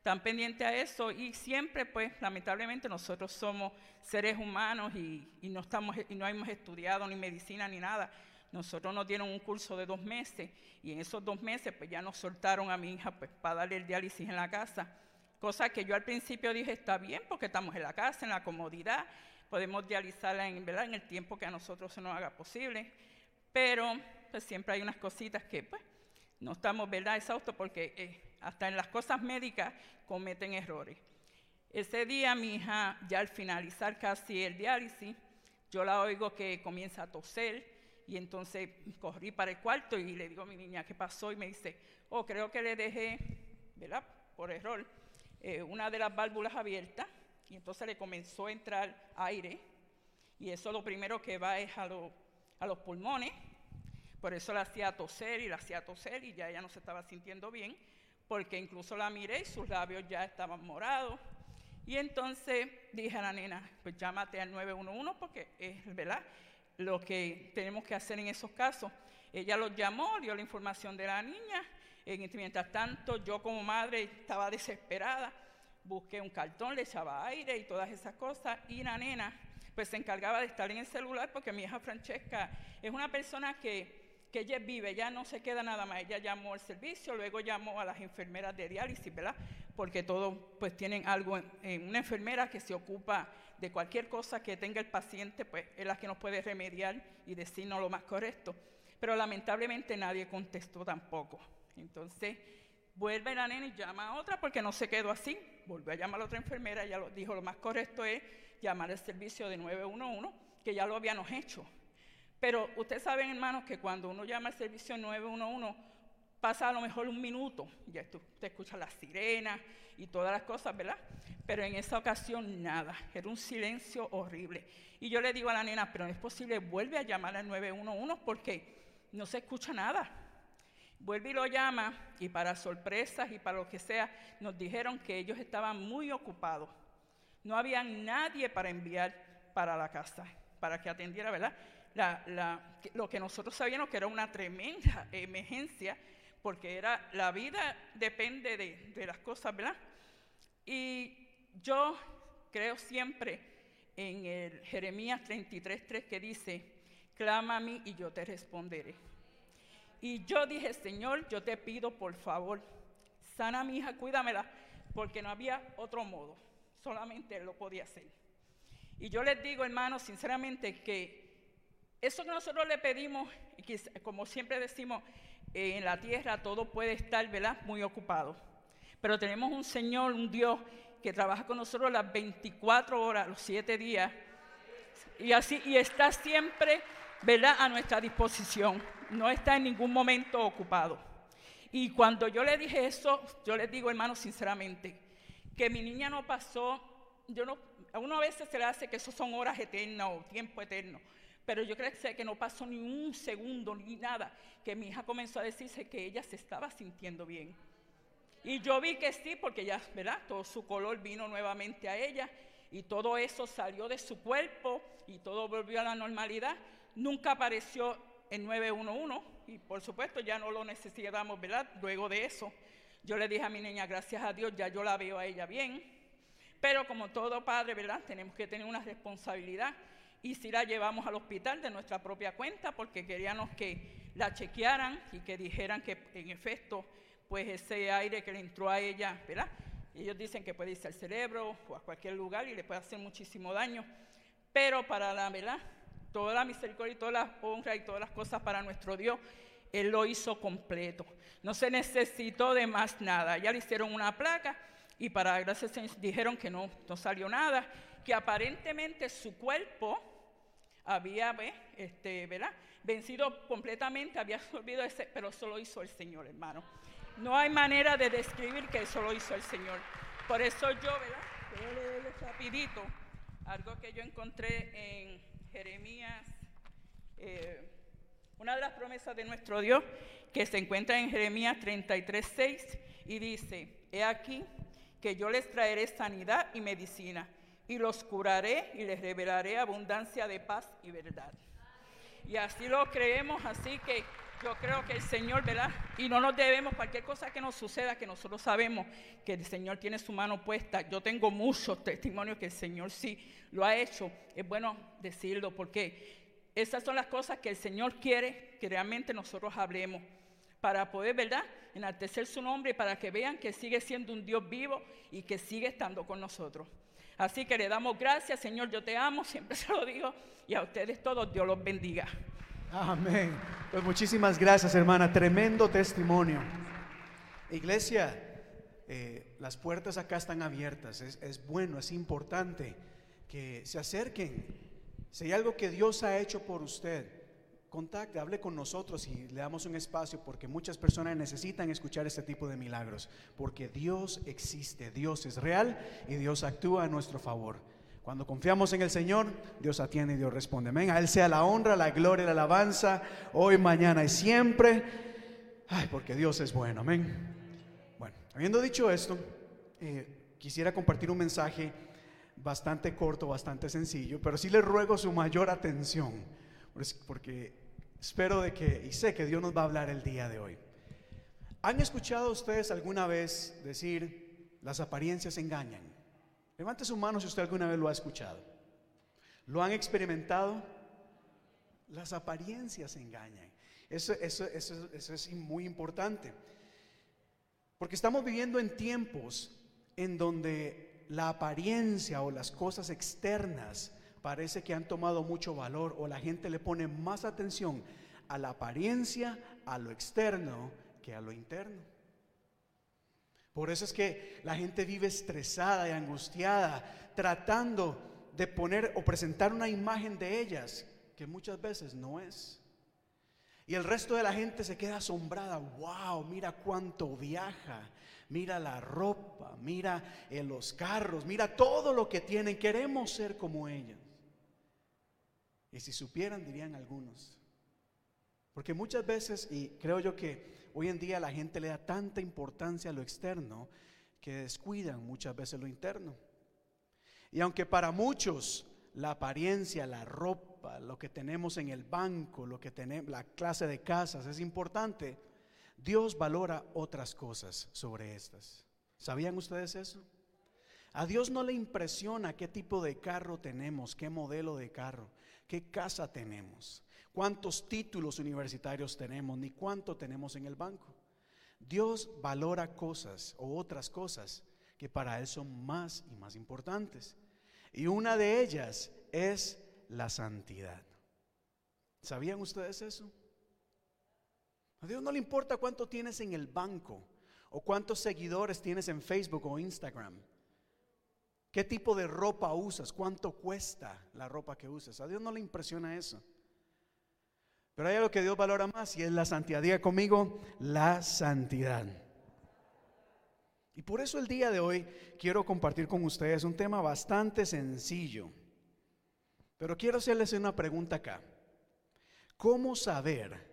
están pendientes a eso y siempre, pues, lamentablemente nosotros somos seres humanos y, no, estamos, y no hemos estudiado ni medicina ni nada. Nosotros nos dieron un curso de dos meses y en esos dos meses, pues, ya nos soltaron a mi hija, pues, para darle el diálisis en la casa. Cosa que yo al principio dije, está bien, porque estamos en la casa, en la comodidad, podemos dializarla en, el tiempo que a nosotros se nos haga posible, pero pues, siempre hay unas cositas que pues, no estamos ¿verdad? exhaustos porque eh, hasta en las cosas médicas cometen errores. Ese día mi hija, ya al finalizar casi el diálisis, yo la oigo que comienza a toser y entonces corrí para el cuarto y le digo a mi niña, ¿qué pasó? Y me dice, oh, creo que le dejé, ¿verdad? Por error, eh, una de las válvulas abiertas y entonces le comenzó a entrar aire y eso lo primero que va es a, los pulmones, por eso la hacía toser y la hacía toser y ya ella no se estaba sintiendo bien, porque incluso la miré y sus labios ya estaban morados. Y entonces dije a la nena, pues llámate al 911 porque es, ¿verdad? lo que tenemos que hacer en esos casos. Ella los llamó, dio la información de la niña. mientras tanto, yo como madre estaba desesperada. Busqué un cartón, le echaba aire y todas esas cosas. Y la nena, pues se encargaba de estar en el celular porque mi hija Francesca es una persona que que ella vive, ya no se queda nada más. Ella llamó al servicio, luego llamó a las enfermeras de diálisis, ¿verdad? Porque todos pues tienen algo, en, una enfermera que se ocupa de cualquier cosa que tenga el paciente, pues es la que nos puede remediar y decirnos lo más correcto. Pero lamentablemente nadie contestó tampoco. Entonces vuelve la nena y llama a otra porque no se quedó así. Volvió a llamar a otra enfermera, ella dijo lo más correcto es llamar al servicio de 911, que ya lo habíamos hecho. Pero ustedes saben, hermanos, que cuando uno llama al servicio 911, pasa a lo mejor un minuto, ya usted escucha las sirenas y todas las cosas, ¿verdad? Pero en esa ocasión nada, era un silencio horrible. Y yo le digo a la nena, pero no es posible, vuelve a llamar al 911 porque no se escucha nada. Vuelve y lo llama y para sorpresas y para lo que sea, nos dijeron que ellos estaban muy ocupados. No había nadie para enviar para la casa, para que atendiera, ¿verdad? lo que nosotros sabíamos que era una tremenda emergencia, porque era, la vida depende de, las cosas, ¿verdad? Y yo creo siempre en el Jeremías 33.3 que dice, clama a mí y yo te responderé. Y yo dije, Señor, yo te pido por favor, sana a mi hija, cuídamela, porque no había otro modo, solamente lo podía hacer. Y yo les digo, hermanos, sinceramente, que eso que nosotros le pedimos, como siempre decimos, eh, en la tierra todo puede estar, ¿verdad? Muy ocupado. Pero tenemos un Señor, un Dios, que trabaja con nosotros las 24 horas, los 7 días, y así, y está siempre, ¿verdad?, a nuestra disposición. No está en ningún momento ocupado. Y cuando yo le dije eso, yo les digo, hermano, sinceramente, que mi niña no pasó, yo no, a uno a veces se le hace que eso son horas eternas o tiempo eterno. Pero yo creo que no pasó ni un segundo ni nada que mi hija comenzó a decirse que ella se estaba sintiendo bien. Y yo vi que sí, porque ya, ¿verdad? Todo su color vino nuevamente a ella y todo eso salió de su cuerpo y todo volvió a la normalidad. Nunca apareció en 911 y por supuesto ya no lo necesitamos, ¿verdad? Luego de eso, yo le dije a mi niña, gracias a Dios, ya yo la veo a ella bien. Pero como todo padre, ¿verdad? Tenemos que tener una responsabilidad y si la llevamos al hospital de nuestra propia cuenta porque queríamos que la chequearan y que dijeran que en efecto pues ese aire que le entró a ella, ¿verdad? Ellos dicen que puede irse al cerebro o a cualquier lugar y le puede hacer muchísimo daño, pero para la verdad, toda la misericordia y toda la honra y todas las cosas para nuestro Dios, Él lo hizo completo. No se necesitó de más nada. Ya le hicieron una placa y para gracias dijeron que no, no salió nada, que aparentemente su cuerpo había este, ¿verdad? vencido completamente, había absorbido ese, pero eso lo hizo el Señor, hermano. No hay manera de describir que eso lo hizo el Señor. Por eso yo, ¿verdad? Voy a rapidito algo que yo encontré en Jeremías, eh, una de las promesas de nuestro Dios que se encuentra en Jeremías 33, 6 y dice, he aquí que yo les traeré sanidad y medicina y los curaré y les revelaré abundancia de paz y verdad. Y así lo creemos, así que yo creo que el Señor, ¿verdad? Y no nos debemos, cualquier cosa que nos suceda, que nosotros sabemos que el Señor tiene su mano puesta. Yo tengo muchos testimonios que el Señor sí lo ha hecho. Es bueno decirlo porque esas son las cosas que el Señor quiere que realmente nosotros hablemos para poder, ¿verdad?, enaltecer su nombre y para que vean que sigue siendo un Dios vivo y que sigue estando con nosotros. Así que le damos gracias, Señor, yo te amo, siempre se lo digo, y a ustedes todos, Dios los bendiga. Amén. Pues muchísimas gracias, hermana, tremendo testimonio. Iglesia, eh, las puertas acá están abiertas, es, es bueno, es importante que se acerquen. Si hay algo que Dios ha hecho por usted, contacte, hable con nosotros y le damos un espacio porque muchas personas necesitan escuchar este tipo de milagros, porque Dios existe, Dios es real y Dios actúa a nuestro favor. Cuando confiamos en el Señor, Dios atiende y Dios responde. Amén. A Él sea la honra, la gloria, la alabanza, hoy, mañana y siempre. Ay, porque Dios es bueno. Amén. Bueno, habiendo dicho esto, eh, quisiera compartir un mensaje bastante corto, bastante sencillo, pero sí le ruego su mayor atención porque espero de que, y sé que Dios nos va a hablar el día de hoy. ¿Han escuchado ustedes alguna vez decir, las apariencias engañan? Levante su mano si usted alguna vez lo ha escuchado. ¿Lo han experimentado? Las apariencias engañan. Eso, eso, eso, eso es muy importante. Porque estamos viviendo en tiempos en donde la apariencia o las cosas externas parece que han tomado mucho valor o la gente le pone más atención a la apariencia, a lo externo, que a lo interno. Por eso es que la gente vive estresada y angustiada, tratando de poner o presentar una imagen de ellas que muchas veces no es. Y el resto de la gente se queda asombrada. Wow, mira cuánto viaja. Mira la ropa, mira en los carros, mira todo lo que tienen. Queremos ser como ellos. Y si supieran, dirían algunos. Porque muchas veces, y creo yo que hoy en día la gente le da tanta importancia a lo externo que descuidan muchas veces lo interno. Y aunque para muchos la apariencia, la ropa, lo que tenemos en el banco, lo que tenemos, la clase de casas es importante. Dios valora otras cosas sobre estas. ¿Sabían ustedes eso? A Dios no le impresiona qué tipo de carro tenemos, qué modelo de carro, qué casa tenemos, cuántos títulos universitarios tenemos, ni cuánto tenemos en el banco. Dios valora cosas o otras cosas que para Él son más y más importantes. Y una de ellas es la santidad. ¿Sabían ustedes eso? A Dios no le importa cuánto tienes en el banco o cuántos seguidores tienes en Facebook o Instagram. ¿Qué tipo de ropa usas? ¿Cuánto cuesta la ropa que usas? A Dios no le impresiona eso. Pero hay algo que Dios valora más y es la santidad. Diga conmigo, la santidad. Y por eso el día de hoy quiero compartir con ustedes un tema bastante sencillo. Pero quiero hacerles una pregunta acá. ¿Cómo saber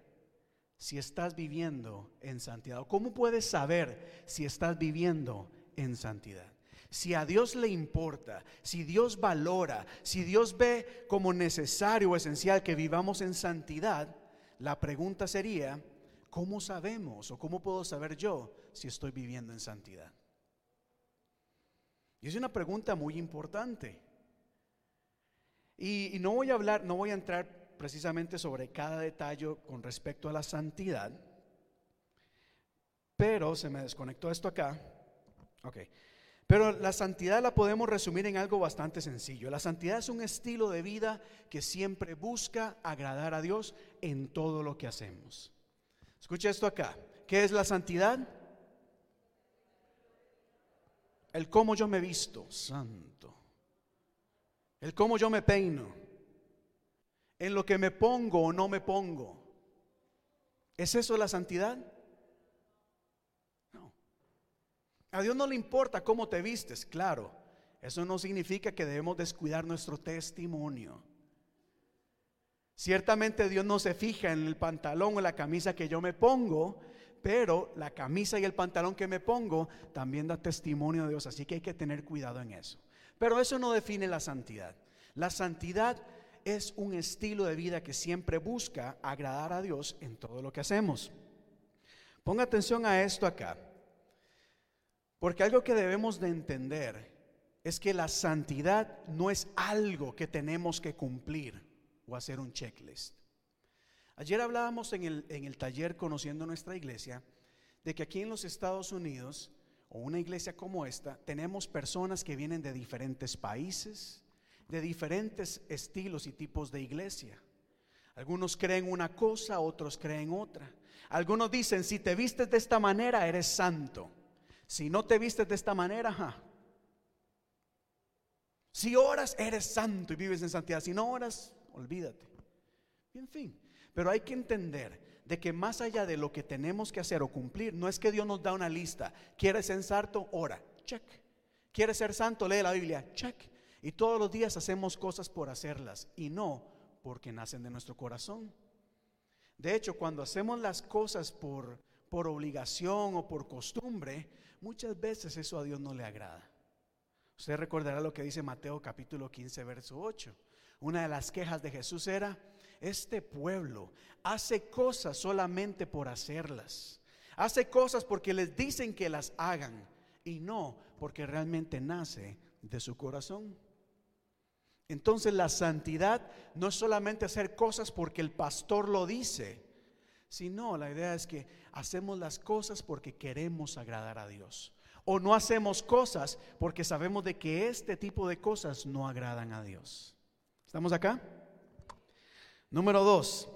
si estás viviendo en santidad? ¿Cómo puedes saber si estás viviendo en santidad? Si a Dios le importa, si Dios valora, si Dios ve como necesario o esencial que vivamos en santidad, la pregunta sería, ¿cómo sabemos o cómo puedo saber yo si estoy viviendo en santidad? Y es una pregunta muy importante. Y, no voy a hablar, no voy a entrar precisamente sobre cada detalle con respecto a la santidad, pero se me desconectó esto acá. Ok. Pero la santidad la podemos resumir en algo bastante sencillo. La santidad es un estilo de vida que siempre busca agradar a Dios en todo lo que hacemos. Escucha esto acá. ¿Qué es la santidad? El cómo yo me visto, santo. El cómo yo me peino. En lo que me pongo o no me pongo. ¿Es eso la santidad? No. A Dios no le importa cómo te vistes, claro. Eso no significa que debemos descuidar nuestro testimonio. Ciertamente Dios no se fija en el pantalón o la camisa que yo me pongo, pero la camisa y el pantalón que me pongo también da testimonio de Dios, así que hay que tener cuidado en eso. Pero eso no define la santidad. La santidad es un estilo de vida que siempre busca agradar a Dios en todo lo que hacemos. Ponga atención a esto acá, porque algo que debemos de entender es que la santidad no es algo que tenemos que cumplir o hacer un checklist. Ayer hablábamos en el, en el taller Conociendo nuestra iglesia de que aquí en los Estados Unidos, o una iglesia como esta, tenemos personas que vienen de diferentes países, de diferentes estilos y tipos de iglesia. Algunos creen una cosa, otros creen otra. Algunos dicen, si te vistes de esta manera, eres santo. Si no te vistes de esta manera, si oras, eres santo y vives en santidad. Si no oras, olvídate. Y en fin, pero hay que entender de que más allá de lo que tenemos que hacer o cumplir, no es que Dios nos da una lista. ¿Quieres ser santo? Ora. Check. ¿Quieres ser santo? Lee la Biblia. Check. Y todos los días hacemos cosas por hacerlas y no porque nacen de nuestro corazón. De hecho, cuando hacemos las cosas por, por obligación o por costumbre, muchas veces eso a Dios no le agrada. Usted recordará lo que dice Mateo capítulo 15, verso 8. Una de las quejas de Jesús era, este pueblo hace cosas solamente por hacerlas. Hace cosas porque les dicen que las hagan y no porque realmente nace de su corazón. Entonces la santidad no es solamente hacer cosas porque el pastor lo dice, sino la idea es que hacemos las cosas porque queremos agradar a Dios. O no hacemos cosas porque sabemos de que este tipo de cosas no agradan a Dios. ¿Estamos acá? Número dos,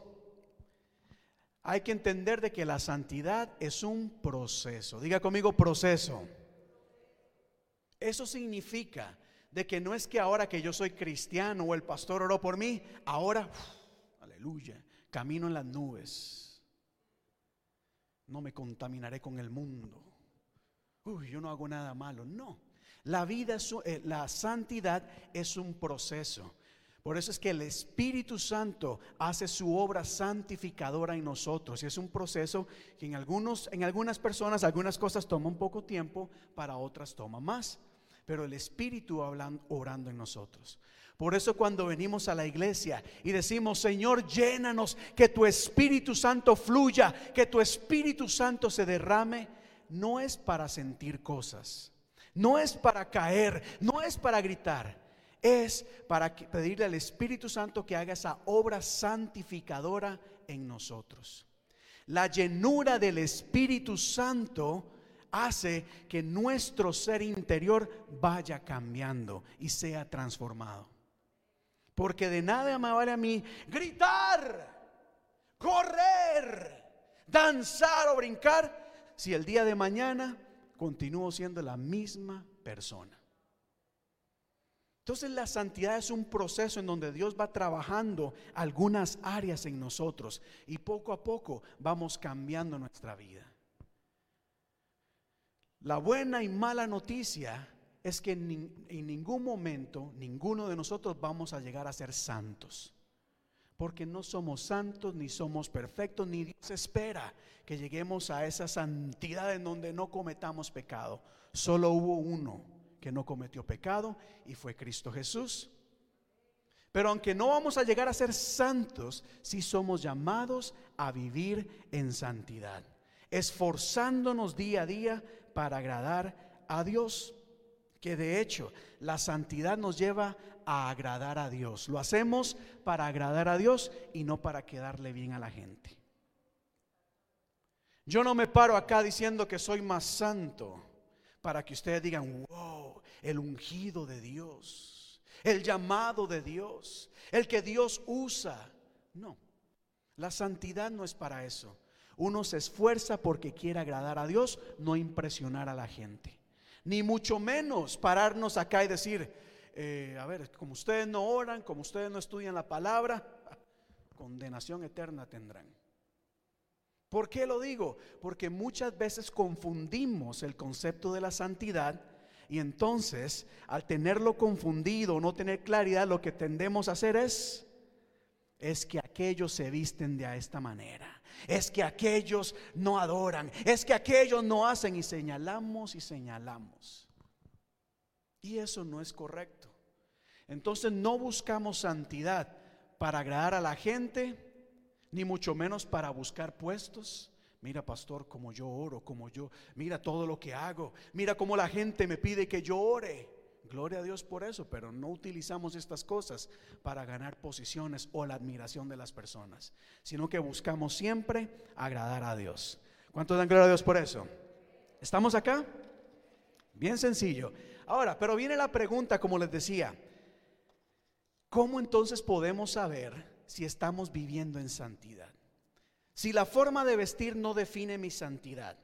hay que entender de que la santidad es un proceso. Diga conmigo proceso. Eso significa de que no es que ahora que yo soy cristiano o el pastor oró por mí, ahora, aleluya, camino en las nubes. No me contaminaré con el mundo. Uy, yo no hago nada malo. No. La vida, eh, la santidad es un proceso. Por eso es que el Espíritu Santo hace su obra santificadora en nosotros. Y es un proceso que en, algunos, en algunas personas, algunas cosas toma un poco tiempo, para otras toma más pero el Espíritu hablando, orando en nosotros. Por eso cuando venimos a la iglesia y decimos, Señor, llénanos, que tu Espíritu Santo fluya, que tu Espíritu Santo se derrame, no es para sentir cosas, no es para caer, no es para gritar, es para pedirle al Espíritu Santo que haga esa obra santificadora en nosotros. La llenura del Espíritu Santo hace que nuestro ser interior vaya cambiando y sea transformado. Porque de nada me vale a mí gritar, correr, danzar o brincar si el día de mañana continúo siendo la misma persona. Entonces la santidad es un proceso en donde Dios va trabajando algunas áreas en nosotros y poco a poco vamos cambiando nuestra vida. La buena y mala noticia es que en, ningún momento ninguno de nosotros vamos a llegar a ser santos. Porque no somos santos ni somos perfectos, ni Dios espera que lleguemos a esa santidad en donde no cometamos pecado. Solo hubo uno que no cometió pecado y fue Cristo Jesús. Pero aunque no vamos a llegar a ser santos, sí somos llamados a vivir en santidad, esforzándonos día a día para agradar a Dios. Que de hecho la santidad nos lleva a agradar a Dios. Lo hacemos para agradar a Dios y no para quedarle bien a la gente. Yo no me paro acá diciendo que soy más santo para que ustedes digan, wow, el ungido de Dios, el llamado de Dios, el que Dios usa. No, la santidad no es para eso. Uno se esfuerza porque quiere agradar a Dios, no impresionar a la gente. Ni mucho menos pararnos acá y decir, eh, a ver, como ustedes no oran, como ustedes no estudian la palabra, condenación eterna tendrán. ¿Por qué lo digo? Porque muchas veces confundimos el concepto de la santidad y entonces al tenerlo confundido, no tener claridad, lo que tendemos a hacer es es que aquellos se visten de esta manera es que aquellos no adoran, es que aquellos no hacen y señalamos y señalamos. Y eso no es correcto. Entonces no buscamos santidad para agradar a la gente, ni mucho menos para buscar puestos. Mira, pastor, como yo oro, como yo, mira todo lo que hago, mira cómo la gente me pide que yo ore. Gloria a Dios por eso, pero no utilizamos estas cosas para ganar posiciones o la admiración de las personas, sino que buscamos siempre agradar a Dios. ¿Cuántos dan gloria a Dios por eso? ¿Estamos acá? Bien sencillo. Ahora, pero viene la pregunta, como les decía, ¿cómo entonces podemos saber si estamos viviendo en santidad? Si la forma de vestir no define mi santidad,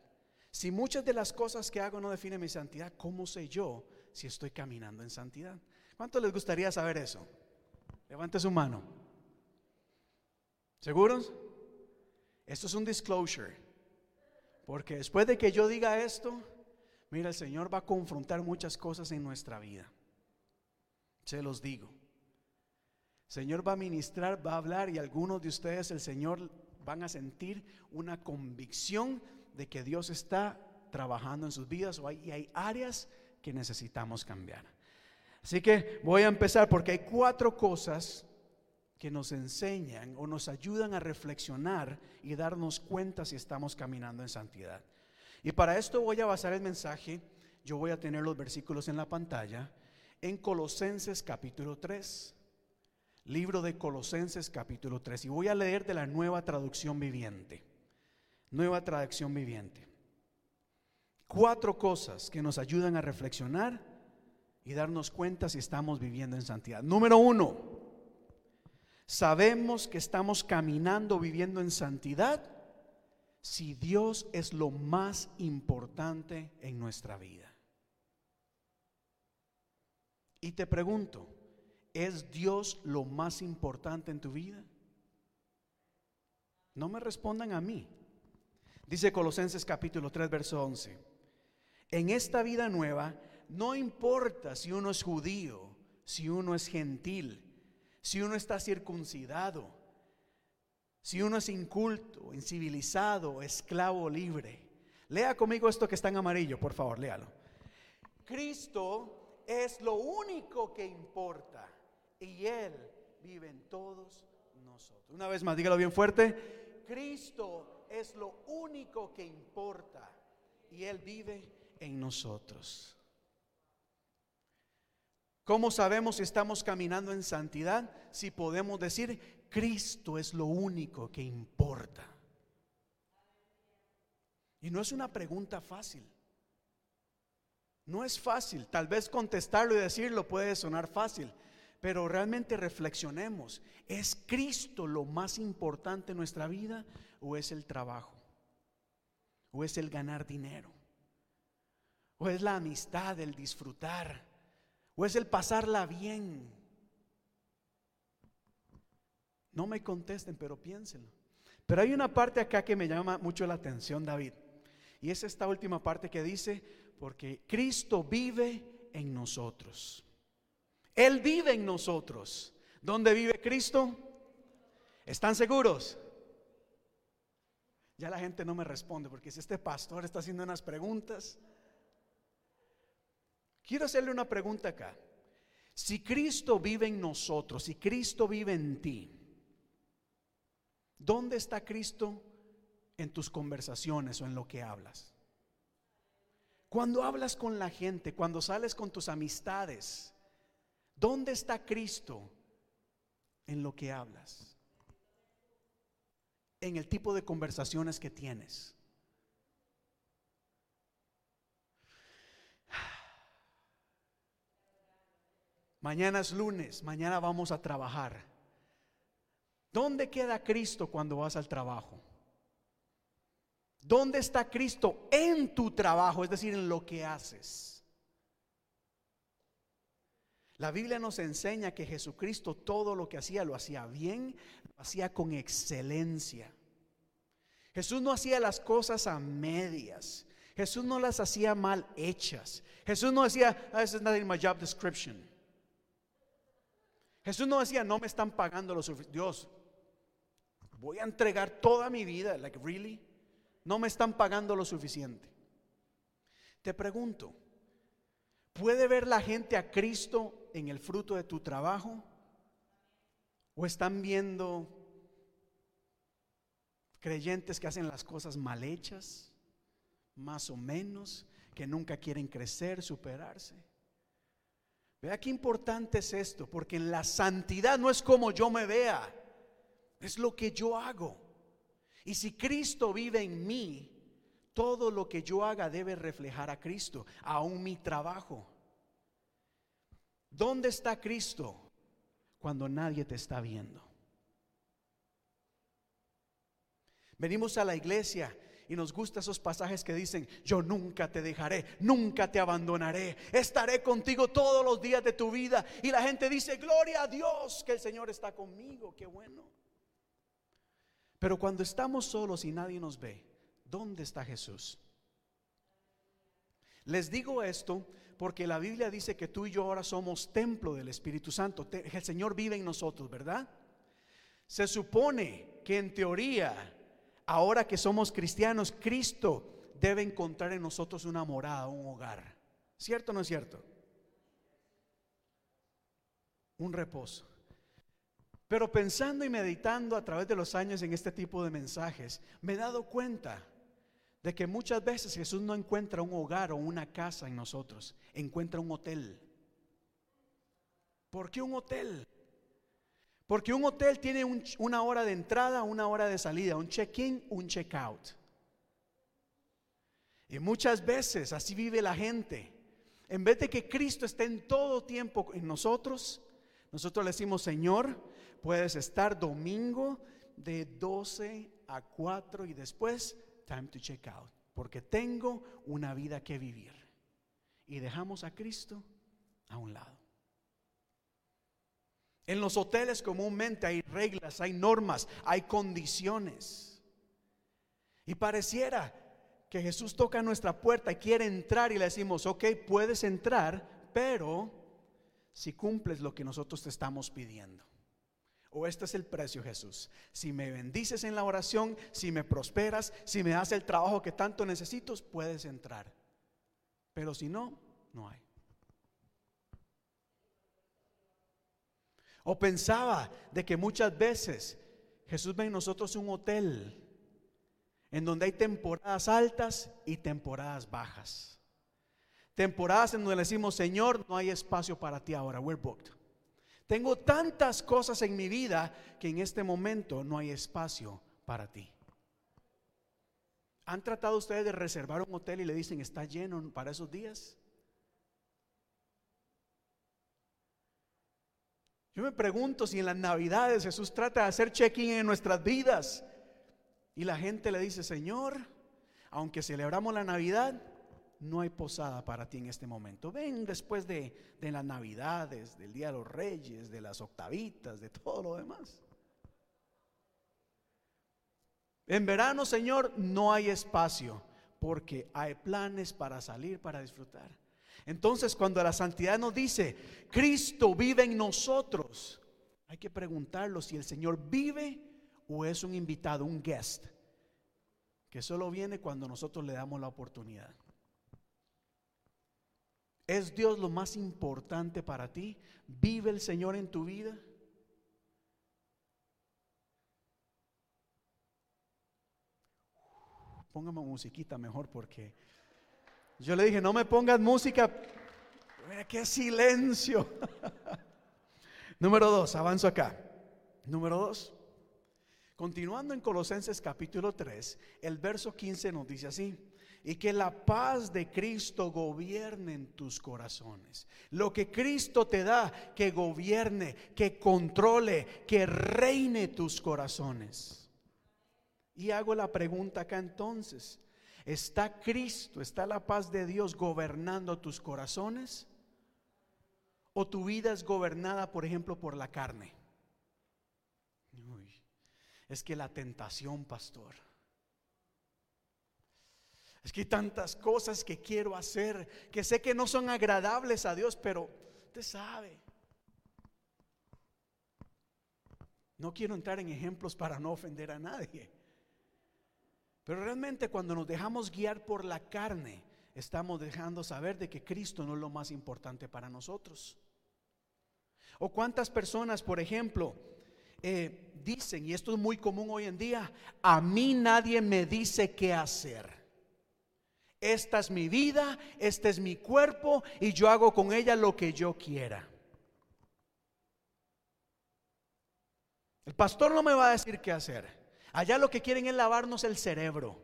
si muchas de las cosas que hago no definen mi santidad, ¿cómo sé yo si estoy caminando en santidad. ¿Cuánto les gustaría saber eso? Levante su mano. ¿Seguros? Esto es un disclosure. Porque después de que yo diga esto, mira, el Señor va a confrontar muchas cosas en nuestra vida. Se los digo. El Señor va a ministrar, va a hablar y algunos de ustedes, el Señor, van a sentir una convicción de que Dios está trabajando en sus vidas o hay, hay áreas que necesitamos cambiar. Así que voy a empezar porque hay cuatro cosas que nos enseñan o nos ayudan a reflexionar y darnos cuenta si estamos caminando en santidad. Y para esto voy a basar el mensaje, yo voy a tener los versículos en la pantalla, en Colosenses capítulo 3. Libro de Colosenses capítulo 3. Y voy a leer de la nueva traducción viviente. Nueva traducción viviente. Cuatro cosas que nos ayudan a reflexionar y darnos cuenta si estamos viviendo en santidad. Número uno, sabemos que estamos caminando, viviendo en santidad si Dios es lo más importante en nuestra vida. Y te pregunto, ¿es Dios lo más importante en tu vida? No me respondan a mí. Dice Colosenses capítulo 3, verso 11. En esta vida nueva, no importa si uno es judío, si uno es gentil, si uno está circuncidado, si uno es inculto, incivilizado, esclavo libre. Lea conmigo esto que está en amarillo, por favor, léalo. Cristo es lo único que importa y Él vive en todos nosotros. Una vez más, dígalo bien fuerte. Cristo es lo único que importa y Él vive en nosotros. ¿Cómo sabemos si estamos caminando en santidad? Si podemos decir, Cristo es lo único que importa. Y no es una pregunta fácil. No es fácil. Tal vez contestarlo y decirlo puede sonar fácil, pero realmente reflexionemos. ¿Es Cristo lo más importante en nuestra vida o es el trabajo? ¿O es el ganar dinero? ¿O es la amistad, el disfrutar? ¿O es el pasarla bien? No me contesten, pero piénsenlo. Pero hay una parte acá que me llama mucho la atención, David. Y es esta última parte que dice, porque Cristo vive en nosotros. Él vive en nosotros. ¿Dónde vive Cristo? ¿Están seguros? Ya la gente no me responde porque si este pastor está haciendo unas preguntas, quiero hacerle una pregunta acá. Si Cristo vive en nosotros, si Cristo vive en ti, ¿dónde está Cristo en tus conversaciones o en lo que hablas? Cuando hablas con la gente, cuando sales con tus amistades, ¿dónde está Cristo en lo que hablas? En el tipo de conversaciones que tienes. Mañana es lunes, mañana vamos a trabajar. ¿Dónde queda Cristo cuando vas al trabajo? ¿Dónde está Cristo en tu trabajo? Es decir, en lo que haces. La Biblia nos enseña que Jesucristo todo lo que hacía lo hacía bien, lo hacía con excelencia. Jesús no hacía las cosas a medias. Jesús no las hacía mal hechas. Jesús no decía, ah, this is not in my job description. Jesús no decía, no me están pagando lo suficiente. Dios, voy a entregar toda mi vida. Like, really? No me están pagando lo suficiente. Te pregunto, ¿puede ver la gente a Cristo en el fruto de tu trabajo? ¿O están viendo creyentes que hacen las cosas mal hechas, más o menos, que nunca quieren crecer, superarse? Vea qué importante es esto, porque en la santidad no es como yo me vea, es lo que yo hago. Y si Cristo vive en mí, todo lo que yo haga debe reflejar a Cristo, aún mi trabajo. ¿Dónde está Cristo cuando nadie te está viendo? Venimos a la iglesia y nos gustan esos pasajes que dicen, yo nunca te dejaré, nunca te abandonaré, estaré contigo todos los días de tu vida. Y la gente dice, gloria a Dios que el Señor está conmigo, qué bueno. Pero cuando estamos solos y nadie nos ve, ¿dónde está Jesús? Les digo esto porque la Biblia dice que tú y yo ahora somos templo del Espíritu Santo. El Señor vive en nosotros, ¿verdad? Se supone que en teoría ahora que somos cristianos, Cristo debe encontrar en nosotros una morada, un hogar. ¿Cierto o no es cierto? Un reposo. Pero pensando y meditando a través de los años en este tipo de mensajes, me he dado cuenta de que muchas veces Jesús no encuentra un hogar o una casa en nosotros, encuentra un hotel. ¿Por qué un hotel? Porque un hotel tiene una hora de entrada, una hora de salida, un check-in, un check-out. Y muchas veces así vive la gente. En vez de que Cristo esté en todo tiempo en nosotros, nosotros le decimos, Señor, puedes estar domingo de 12 a 4 y después, time to check out, porque tengo una vida que vivir. Y dejamos a Cristo a un lado. En los hoteles comúnmente hay reglas, hay normas, hay condiciones. Y pareciera que Jesús toca nuestra puerta y quiere entrar y le decimos, ok, puedes entrar, pero si cumples lo que nosotros te estamos pidiendo. O este es el precio, Jesús. Si me bendices en la oración, si me prosperas, si me das el trabajo que tanto necesito, puedes entrar. Pero si no, no hay. O pensaba de que muchas veces Jesús ve en nosotros un hotel en donde hay temporadas altas y temporadas bajas. Temporadas en donde le decimos, Señor, no hay espacio para ti ahora, we're booked. Tengo tantas cosas en mi vida que en este momento no hay espacio para ti. ¿Han tratado ustedes de reservar un hotel y le dicen está lleno para esos días? Yo me pregunto si en las navidades Jesús trata de hacer check-in en nuestras vidas y la gente le dice, Señor, aunque celebramos la Navidad, no hay posada para ti en este momento. Ven después de, de las Navidades, del Día de los Reyes, de las octavitas, de todo lo demás. En verano, Señor, no hay espacio porque hay planes para salir, para disfrutar. Entonces, cuando la santidad nos dice, Cristo vive en nosotros, hay que preguntarlo si el Señor vive o es un invitado, un guest, que solo viene cuando nosotros le damos la oportunidad. ¿Es Dios lo más importante para ti? ¿Vive el Señor en tu vida? Póngame musiquita mejor porque yo le dije, no me pongas música. Mira qué silencio. Número dos, avanzo acá. Número dos. Continuando en Colosenses capítulo 3, el verso 15 nos dice así y que la paz de Cristo gobierne en tus corazones. Lo que Cristo te da, que gobierne, que controle, que reine tus corazones. Y hago la pregunta acá entonces, ¿está Cristo, está la paz de Dios gobernando tus corazones? ¿O tu vida es gobernada, por ejemplo, por la carne? es que la tentación, pastor es que hay tantas cosas que quiero hacer que sé que no son agradables a Dios, pero usted sabe. No quiero entrar en ejemplos para no ofender a nadie. Pero realmente cuando nos dejamos guiar por la carne, estamos dejando saber de que Cristo no es lo más importante para nosotros. O cuántas personas, por ejemplo, eh, dicen, y esto es muy común hoy en día, a mí nadie me dice qué hacer. Esta es mi vida, este es mi cuerpo y yo hago con ella lo que yo quiera. El pastor no me va a decir qué hacer. Allá lo que quieren es lavarnos el cerebro.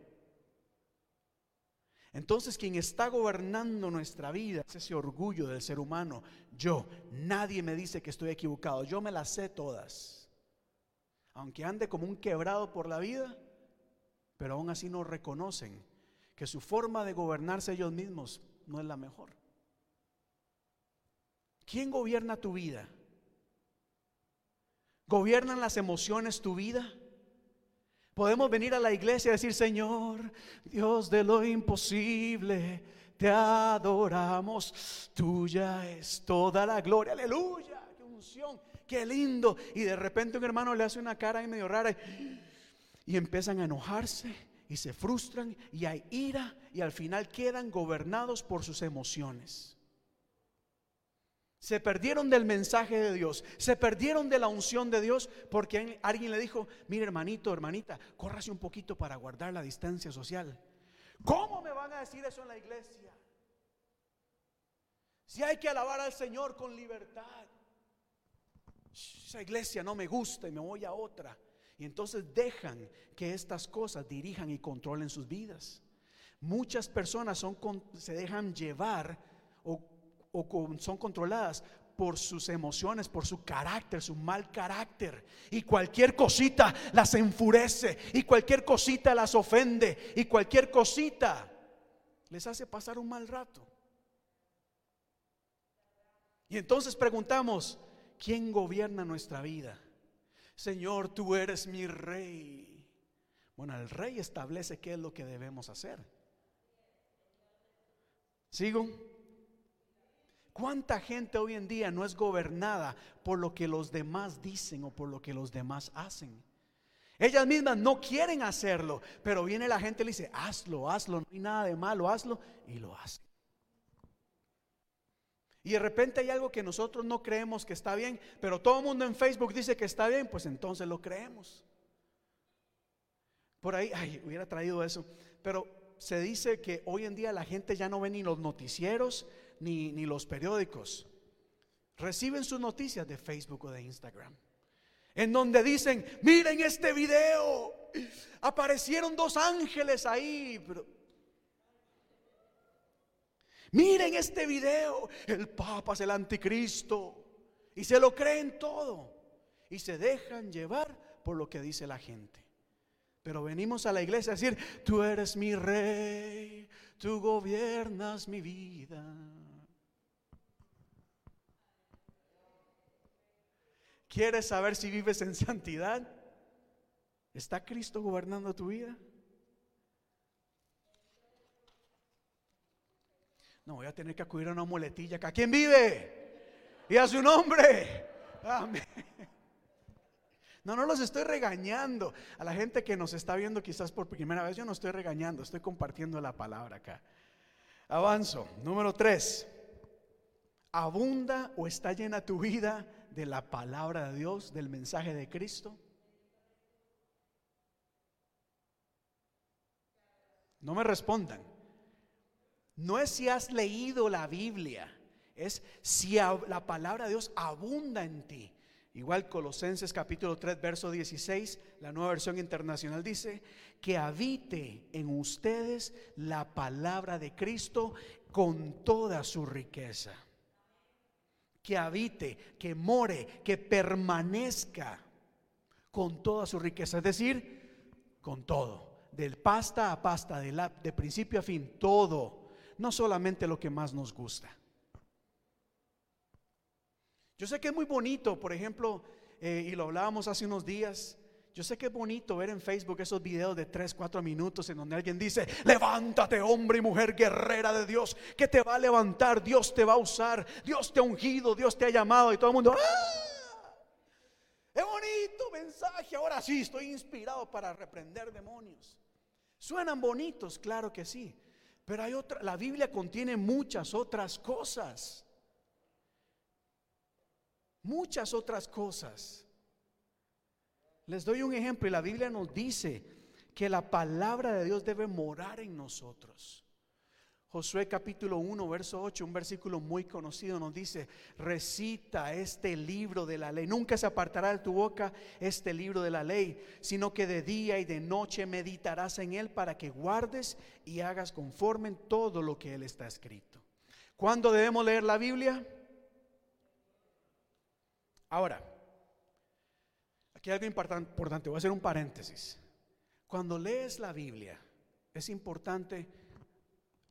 Entonces quien está gobernando nuestra vida es ese orgullo del ser humano. Yo, nadie me dice que estoy equivocado. Yo me las sé todas. Aunque ande como un quebrado por la vida, pero aún así no reconocen que su forma de gobernarse ellos mismos no es la mejor. ¿Quién gobierna tu vida? ¿Gobiernan las emociones tu vida? Podemos venir a la iglesia y decir, Señor, Dios de lo imposible, te adoramos, tuya es toda la gloria, aleluya, qué unción, qué lindo. Y de repente un hermano le hace una cara ahí medio rara y empiezan a enojarse y se frustran y hay ira y al final quedan gobernados por sus emociones. Se perdieron del mensaje de Dios, se perdieron de la unción de Dios porque alguien le dijo, mire hermanito, hermanita, córrase un poquito para guardar la distancia social. ¿Cómo me van a decir eso en la iglesia? Si hay que alabar al Señor con libertad. Esa iglesia no me gusta y me voy a otra. Y entonces dejan que estas cosas dirijan y controlen sus vidas. Muchas personas son, se dejan llevar o son controladas por sus emociones, por su carácter, su mal carácter. Y cualquier cosita las enfurece, y cualquier cosita las ofende, y cualquier cosita les hace pasar un mal rato. Y entonces preguntamos, ¿quién gobierna nuestra vida? Señor, tú eres mi rey. Bueno, el rey establece qué es lo que debemos hacer. ¿Sigo? ¿Cuánta gente hoy en día no es gobernada por lo que los demás dicen o por lo que los demás hacen? Ellas mismas no quieren hacerlo, pero viene la gente y le dice, hazlo, hazlo, no hay nada de malo, hazlo, y lo hacen. Y de repente hay algo que nosotros no creemos que está bien, pero todo el mundo en Facebook dice que está bien, pues entonces lo creemos. Por ahí, ay, hubiera traído eso, pero se dice que hoy en día la gente ya no ve ni los noticieros, ni, los periódicos. Reciben sus noticias de Facebook o de Instagram. En donde dicen, miren este video. Aparecieron dos ángeles ahí. miren este video. El Papa es el anticristo. Y se lo creen todo. Y se dejan llevar por lo que dice la gente. Pero venimos a la iglesia a decir, tú eres mi rey, tú gobiernas mi vida. ¿Quieres saber si vives en santidad? ¿Está Cristo gobernando tu vida? No, voy a tener que acudir a una muletilla acá. ¿Quién vive? Y a su nombre. Amén. No, no los estoy regañando. A la gente que nos está viendo quizás por primera vez, yo no estoy regañando, estoy compartiendo la palabra acá. Avanzo. Número tres. ¿Abunda o está llena tu vida de la palabra de Dios, del mensaje de Cristo? No me respondan. No es si has leído la Biblia, es si la palabra de Dios abunda en ti. Igual Colosenses capítulo 3, verso 16, la nueva versión internacional dice, que habite en ustedes la palabra de Cristo con toda su riqueza que habite, que more, que permanezca con toda su riqueza, es decir, con todo, del pasta a pasta, de, la, de principio a fin, todo, no solamente lo que más nos gusta. Yo sé que es muy bonito, por ejemplo, eh, y lo hablábamos hace unos días, yo sé que es bonito ver en Facebook esos videos de 3, 4 minutos en donde alguien dice, levántate hombre y mujer guerrera de Dios, que te va a levantar, Dios te va a usar, Dios te ha ungido, Dios te ha llamado y todo el mundo, ¡ah! Es bonito mensaje, ahora sí estoy inspirado para reprender demonios. Suenan bonitos, claro que sí, pero hay otra, la Biblia contiene muchas otras cosas. Muchas otras cosas. Les doy un ejemplo y la Biblia nos dice que la palabra de Dios debe morar en nosotros. Josué capítulo 1, verso 8, un versículo muy conocido nos dice, recita este libro de la ley. Nunca se apartará de tu boca este libro de la ley, sino que de día y de noche meditarás en él para que guardes y hagas conforme en todo lo que él está escrito. ¿Cuándo debemos leer la Biblia? Ahora, Aquí hay algo importante, voy a hacer un paréntesis. Cuando lees la Biblia, es importante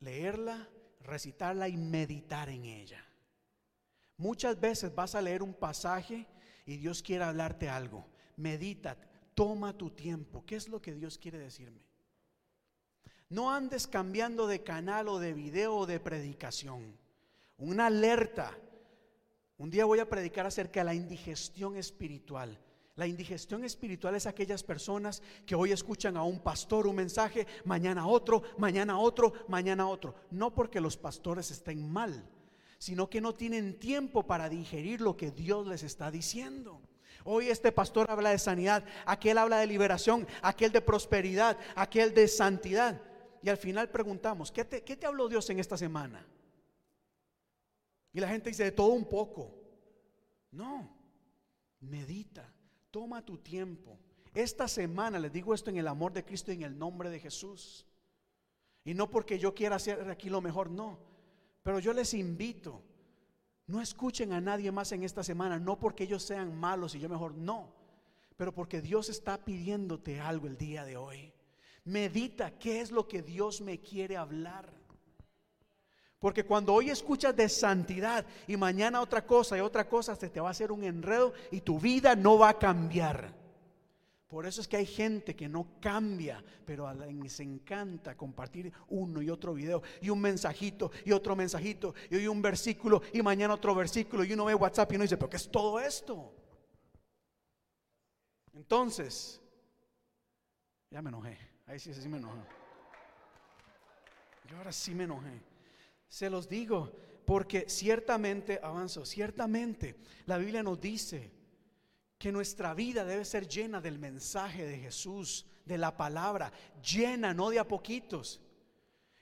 leerla, recitarla y meditar en ella. Muchas veces vas a leer un pasaje y Dios quiere hablarte algo. Medita, toma tu tiempo. ¿Qué es lo que Dios quiere decirme? No andes cambiando de canal o de video o de predicación. Una alerta. Un día voy a predicar acerca de la indigestión espiritual. La indigestión espiritual es aquellas personas que hoy escuchan a un pastor un mensaje, mañana otro, mañana otro, mañana otro. No porque los pastores estén mal, sino que no tienen tiempo para digerir lo que Dios les está diciendo. Hoy este pastor habla de sanidad, aquel habla de liberación, aquel de prosperidad, aquel de santidad. Y al final preguntamos, ¿qué te, habló Dios en esta semana? Y la gente dice, de todo un poco. No, medita, toma tu tiempo. Esta semana les digo esto en el amor de Cristo y en el nombre de Jesús. Y no porque yo quiera hacer aquí lo mejor, no. Pero yo les invito, no escuchen a nadie más en esta semana, no porque ellos sean malos y yo mejor, no. Pero porque Dios está pidiéndote algo el día de hoy. Medita qué es lo que Dios me quiere hablar. Porque cuando hoy escuchas de santidad y mañana otra cosa y otra cosa, se te va a hacer un enredo y tu vida no va a cambiar. Por eso es que hay gente que no cambia, pero a les encanta compartir uno y otro video y un mensajito y otro mensajito y hoy un versículo y mañana otro versículo y uno ve WhatsApp y uno dice, pero ¿qué es todo esto? Entonces, ya me enojé, ahí sí, sí me enojé. Yo ahora sí me enojé. Se los digo, porque ciertamente, avanzo, ciertamente la Biblia nos dice, que nuestra vida debe ser llena del mensaje de Jesús, de la palabra, llena, no de a poquitos.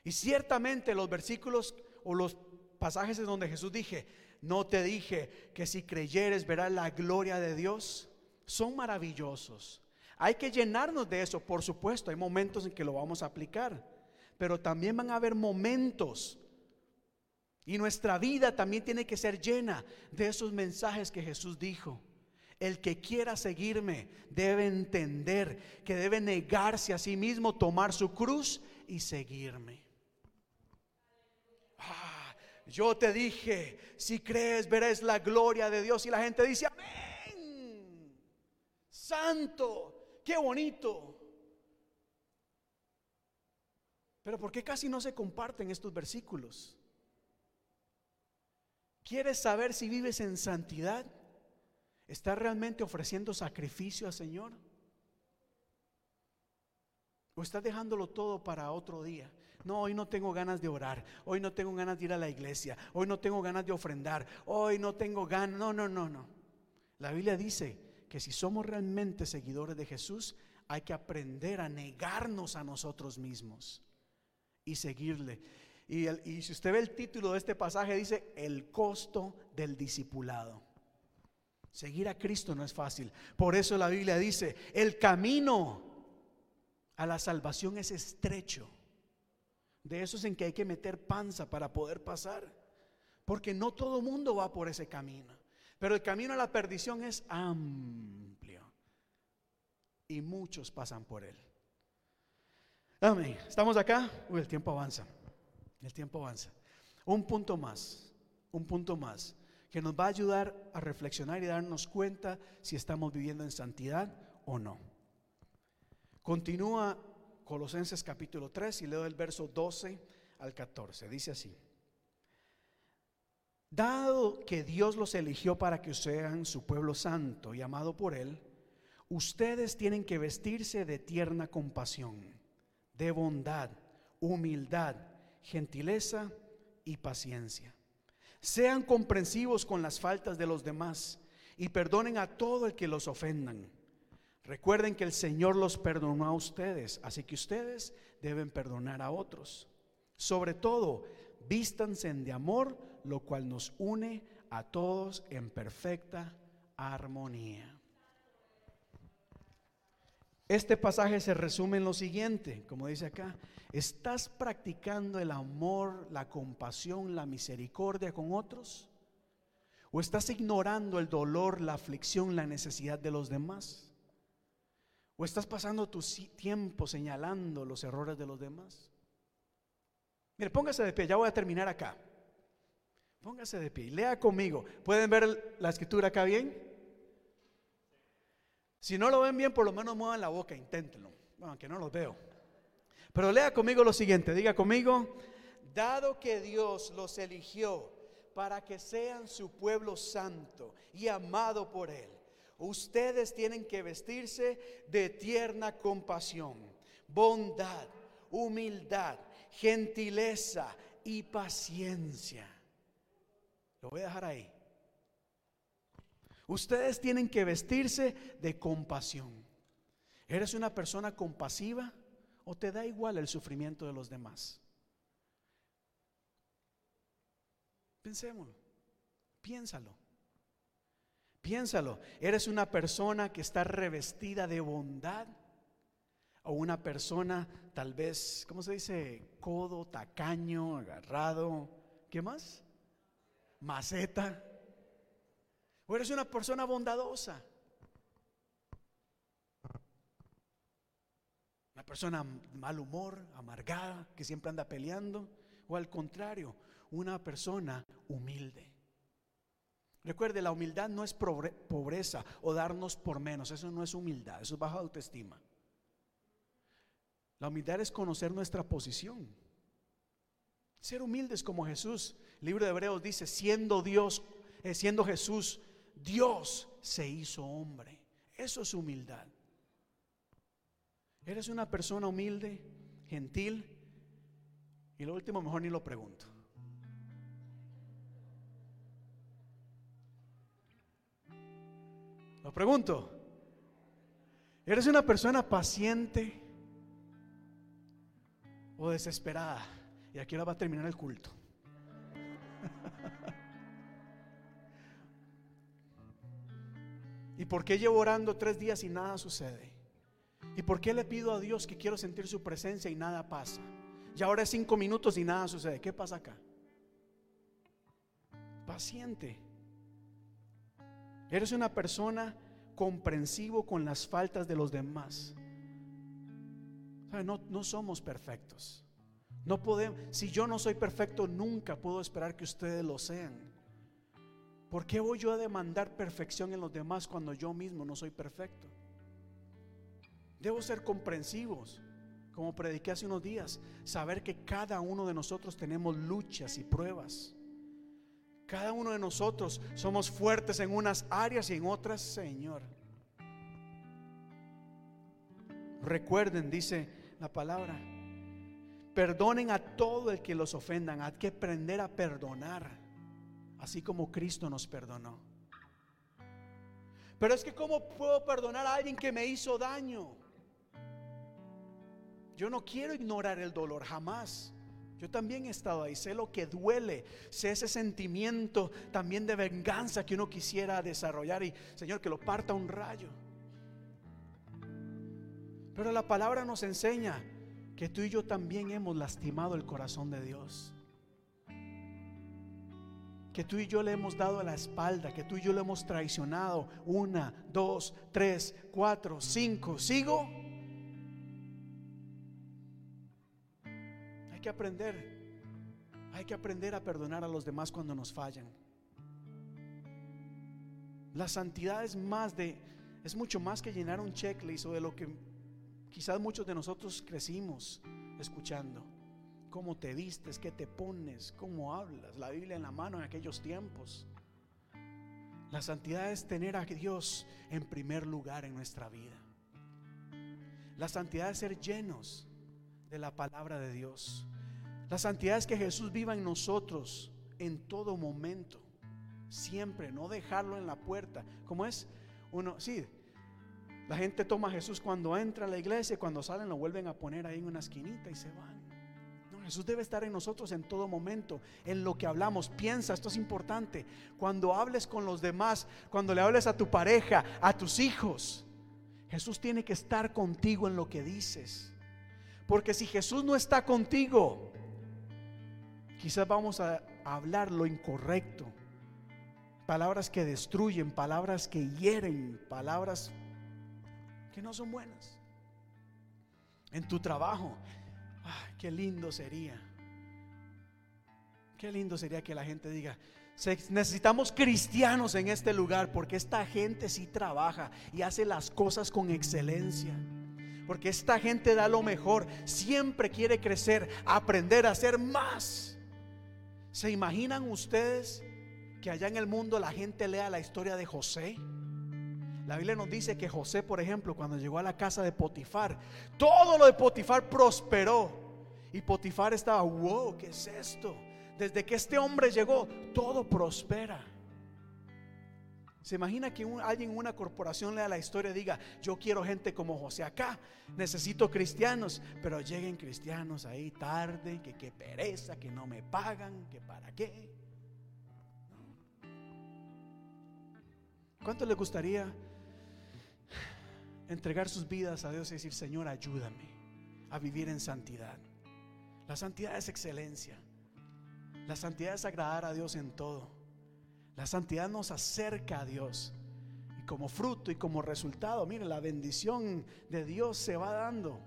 Y ciertamente los versículos o los pasajes en donde Jesús dije, no te dije que si creyeres verás la gloria de Dios, son maravillosos. Hay que llenarnos de eso, por supuesto, hay momentos en que lo vamos a aplicar, pero también van a haber momentos y nuestra vida también tiene que ser llena de esos mensajes que Jesús dijo. El que quiera seguirme debe entender que debe negarse a sí mismo, tomar su cruz y seguirme. Ah, yo te dije, si crees verás la gloria de Dios y la gente dice, amén. Santo, qué bonito. Pero ¿por qué casi no se comparten estos versículos? ¿Quieres saber si vives en santidad? ¿Estás realmente ofreciendo sacrificio al Señor? ¿O estás dejándolo todo para otro día? No, hoy no tengo ganas de orar, hoy no tengo ganas de ir a la iglesia, hoy no tengo ganas de ofrendar, hoy no tengo ganas. No, no, no, no. La Biblia dice que si somos realmente seguidores de Jesús, hay que aprender a negarnos a nosotros mismos y seguirle. Y, si usted ve el título de este pasaje, dice el costo del discipulado. Seguir a Cristo no es fácil. Por eso la Biblia dice, el camino a la salvación es estrecho. De eso es en que hay que meter panza para poder pasar. Porque no todo mundo va por ese camino. Pero el camino a la perdición es amplio. Y muchos pasan por él. Amén. ¿Estamos acá? Uy, el tiempo avanza. El tiempo avanza. Un punto más. Un punto más que nos va a ayudar a reflexionar y darnos cuenta si estamos viviendo en santidad o no. Continúa Colosenses capítulo 3 y leo el verso 12 al 14. Dice así. Dado que Dios los eligió para que sean su pueblo santo y amado por Él, ustedes tienen que vestirse de tierna compasión, de bondad, humildad, gentileza y paciencia sean comprensivos con las faltas de los demás y perdonen a todo el que los ofendan. Recuerden que el Señor los perdonó a ustedes, así que ustedes deben perdonar a otros. Sobre todo, vístanse de amor, lo cual nos une a todos en perfecta armonía. Este pasaje se resume en lo siguiente, como dice acá, ¿estás practicando el amor, la compasión, la misericordia con otros? ¿O estás ignorando el dolor, la aflicción, la necesidad de los demás? ¿O estás pasando tu tiempo señalando los errores de los demás? Mire, póngase de pie, ya voy a terminar acá. Póngase de pie, lea conmigo. ¿Pueden ver la escritura acá bien? Si no lo ven bien, por lo menos muevan la boca, inténtenlo. Aunque no los veo. Pero lea conmigo lo siguiente, diga conmigo, dado que Dios los eligió para que sean su pueblo santo y amado por Él, ustedes tienen que vestirse de tierna compasión, bondad, humildad, gentileza y paciencia. Lo voy a dejar ahí. Ustedes tienen que vestirse de compasión. ¿Eres una persona compasiva o te da igual el sufrimiento de los demás? Pensémoslo, piénsalo. Piénsalo, ¿eres una persona que está revestida de bondad? ¿O una persona tal vez, ¿cómo se dice? Codo, tacaño, agarrado. ¿Qué más? Maceta. ¿O eres una persona bondadosa? Una persona mal humor, amargada, que siempre anda peleando. O al contrario, una persona humilde. Recuerde, la humildad no es pobreza o darnos por menos, eso no es humildad, eso es baja autoestima. La humildad es conocer nuestra posición. Ser humildes como Jesús. El libro de Hebreos dice, siendo Dios, eh, siendo Jesús, Dios se hizo hombre. Eso es humildad. ¿Eres una persona humilde, gentil? Y lo último, mejor ni lo pregunto. Lo pregunto. ¿Eres una persona paciente o desesperada? Y aquí ahora va a terminar el culto. ¿Y por qué llevo orando tres días y nada sucede? ¿Y por qué le pido a Dios que quiero sentir su presencia y nada pasa? Y ahora es cinco minutos y nada sucede. ¿Qué pasa acá? Paciente. Eres una persona comprensivo con las faltas de los demás. No, no somos perfectos. No podemos, si yo no soy perfecto, nunca puedo esperar que ustedes lo sean. ¿Por qué voy yo a demandar perfección en los demás cuando yo mismo no soy perfecto? Debo ser comprensivos, como prediqué hace unos días, saber que cada uno de nosotros tenemos luchas y pruebas. Cada uno de nosotros somos fuertes en unas áreas y en otras, Señor. Recuerden, dice la palabra, perdonen a todo el que los ofendan. Hay que aprender a perdonar, así como Cristo nos perdonó. Pero es que ¿cómo puedo perdonar a alguien que me hizo daño? Yo no quiero ignorar el dolor jamás. Yo también he estado ahí, sé lo que duele, sé ese sentimiento también de venganza que uno quisiera desarrollar y Señor, que lo parta un rayo. Pero la palabra nos enseña que tú y yo también hemos lastimado el corazón de Dios. Que tú y yo le hemos dado la espalda, que tú y yo le hemos traicionado. Una, dos, tres, cuatro, cinco. ¿Sigo? que aprender. Hay que aprender a perdonar a los demás cuando nos fallan. La santidad es más de, es mucho más que llenar un checklist o de lo que quizás muchos de nosotros crecimos escuchando. Cómo te vistes, qué te pones, cómo hablas, la Biblia en la mano en aquellos tiempos. La santidad es tener a Dios en primer lugar en nuestra vida. La santidad es ser llenos de la palabra de Dios. La santidad es que Jesús viva en nosotros en todo momento, siempre, no dejarlo en la puerta. Como es uno, sí, la gente toma a Jesús cuando entra a la iglesia, cuando salen lo vuelven a poner ahí en una esquinita y se van. Jesús debe estar en nosotros en todo momento, en lo que hablamos. Piensa, esto es importante. Cuando hables con los demás, cuando le hables a tu pareja, a tus hijos, Jesús tiene que estar contigo en lo que dices. Porque si Jesús no está contigo, quizás vamos a hablar lo incorrecto. Palabras que destruyen, palabras que hieren, palabras que no son buenas. En tu trabajo, qué lindo sería. Qué lindo sería que la gente diga, necesitamos cristianos en este lugar porque esta gente sí trabaja y hace las cosas con excelencia. Porque esta gente da lo mejor, siempre quiere crecer, aprender a hacer más. ¿Se imaginan ustedes que allá en el mundo la gente lea la historia de José? La Biblia nos dice que José, por ejemplo, cuando llegó a la casa de Potifar, todo lo de Potifar prosperó. Y Potifar estaba, wow, ¿qué es esto? desde que este hombre llegó, todo prospera. ¿Se imagina que alguien en una corporación lea la historia y diga, yo quiero gente como José acá, necesito cristianos, pero lleguen cristianos ahí tarde, que qué pereza, que no me pagan, que para qué? ¿Cuánto le gustaría entregar sus vidas a Dios y decir, Señor, ayúdame a vivir en santidad? La santidad es excelencia. La santidad es agradar a Dios en todo. La santidad nos acerca a Dios. Y como fruto y como resultado, mire, la bendición de Dios se va dando.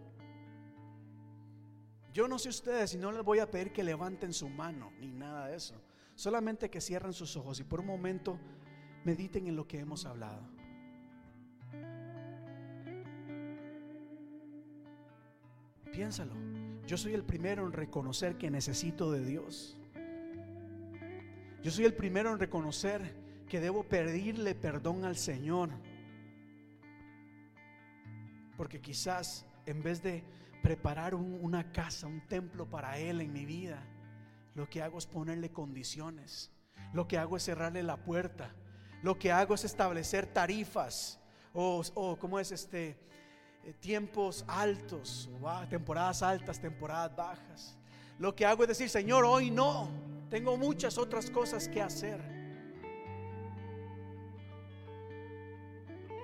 Yo no sé ustedes y no les voy a pedir que levanten su mano ni nada de eso. Solamente que cierren sus ojos y por un momento mediten en lo que hemos hablado. Piénsalo. Yo soy el primero en reconocer que necesito de Dios. Yo soy el primero en reconocer que debo pedirle perdón al Señor. Porque quizás en vez de preparar una casa, un templo para Él en mi vida, lo que hago es ponerle condiciones. Lo que hago es cerrarle la puerta. Lo que hago es establecer tarifas o, ¿cómo es este? Eh, tiempos altos, temporadas altas, temporadas bajas. Lo que hago es decir, Señor, hoy no, tengo muchas otras cosas que hacer.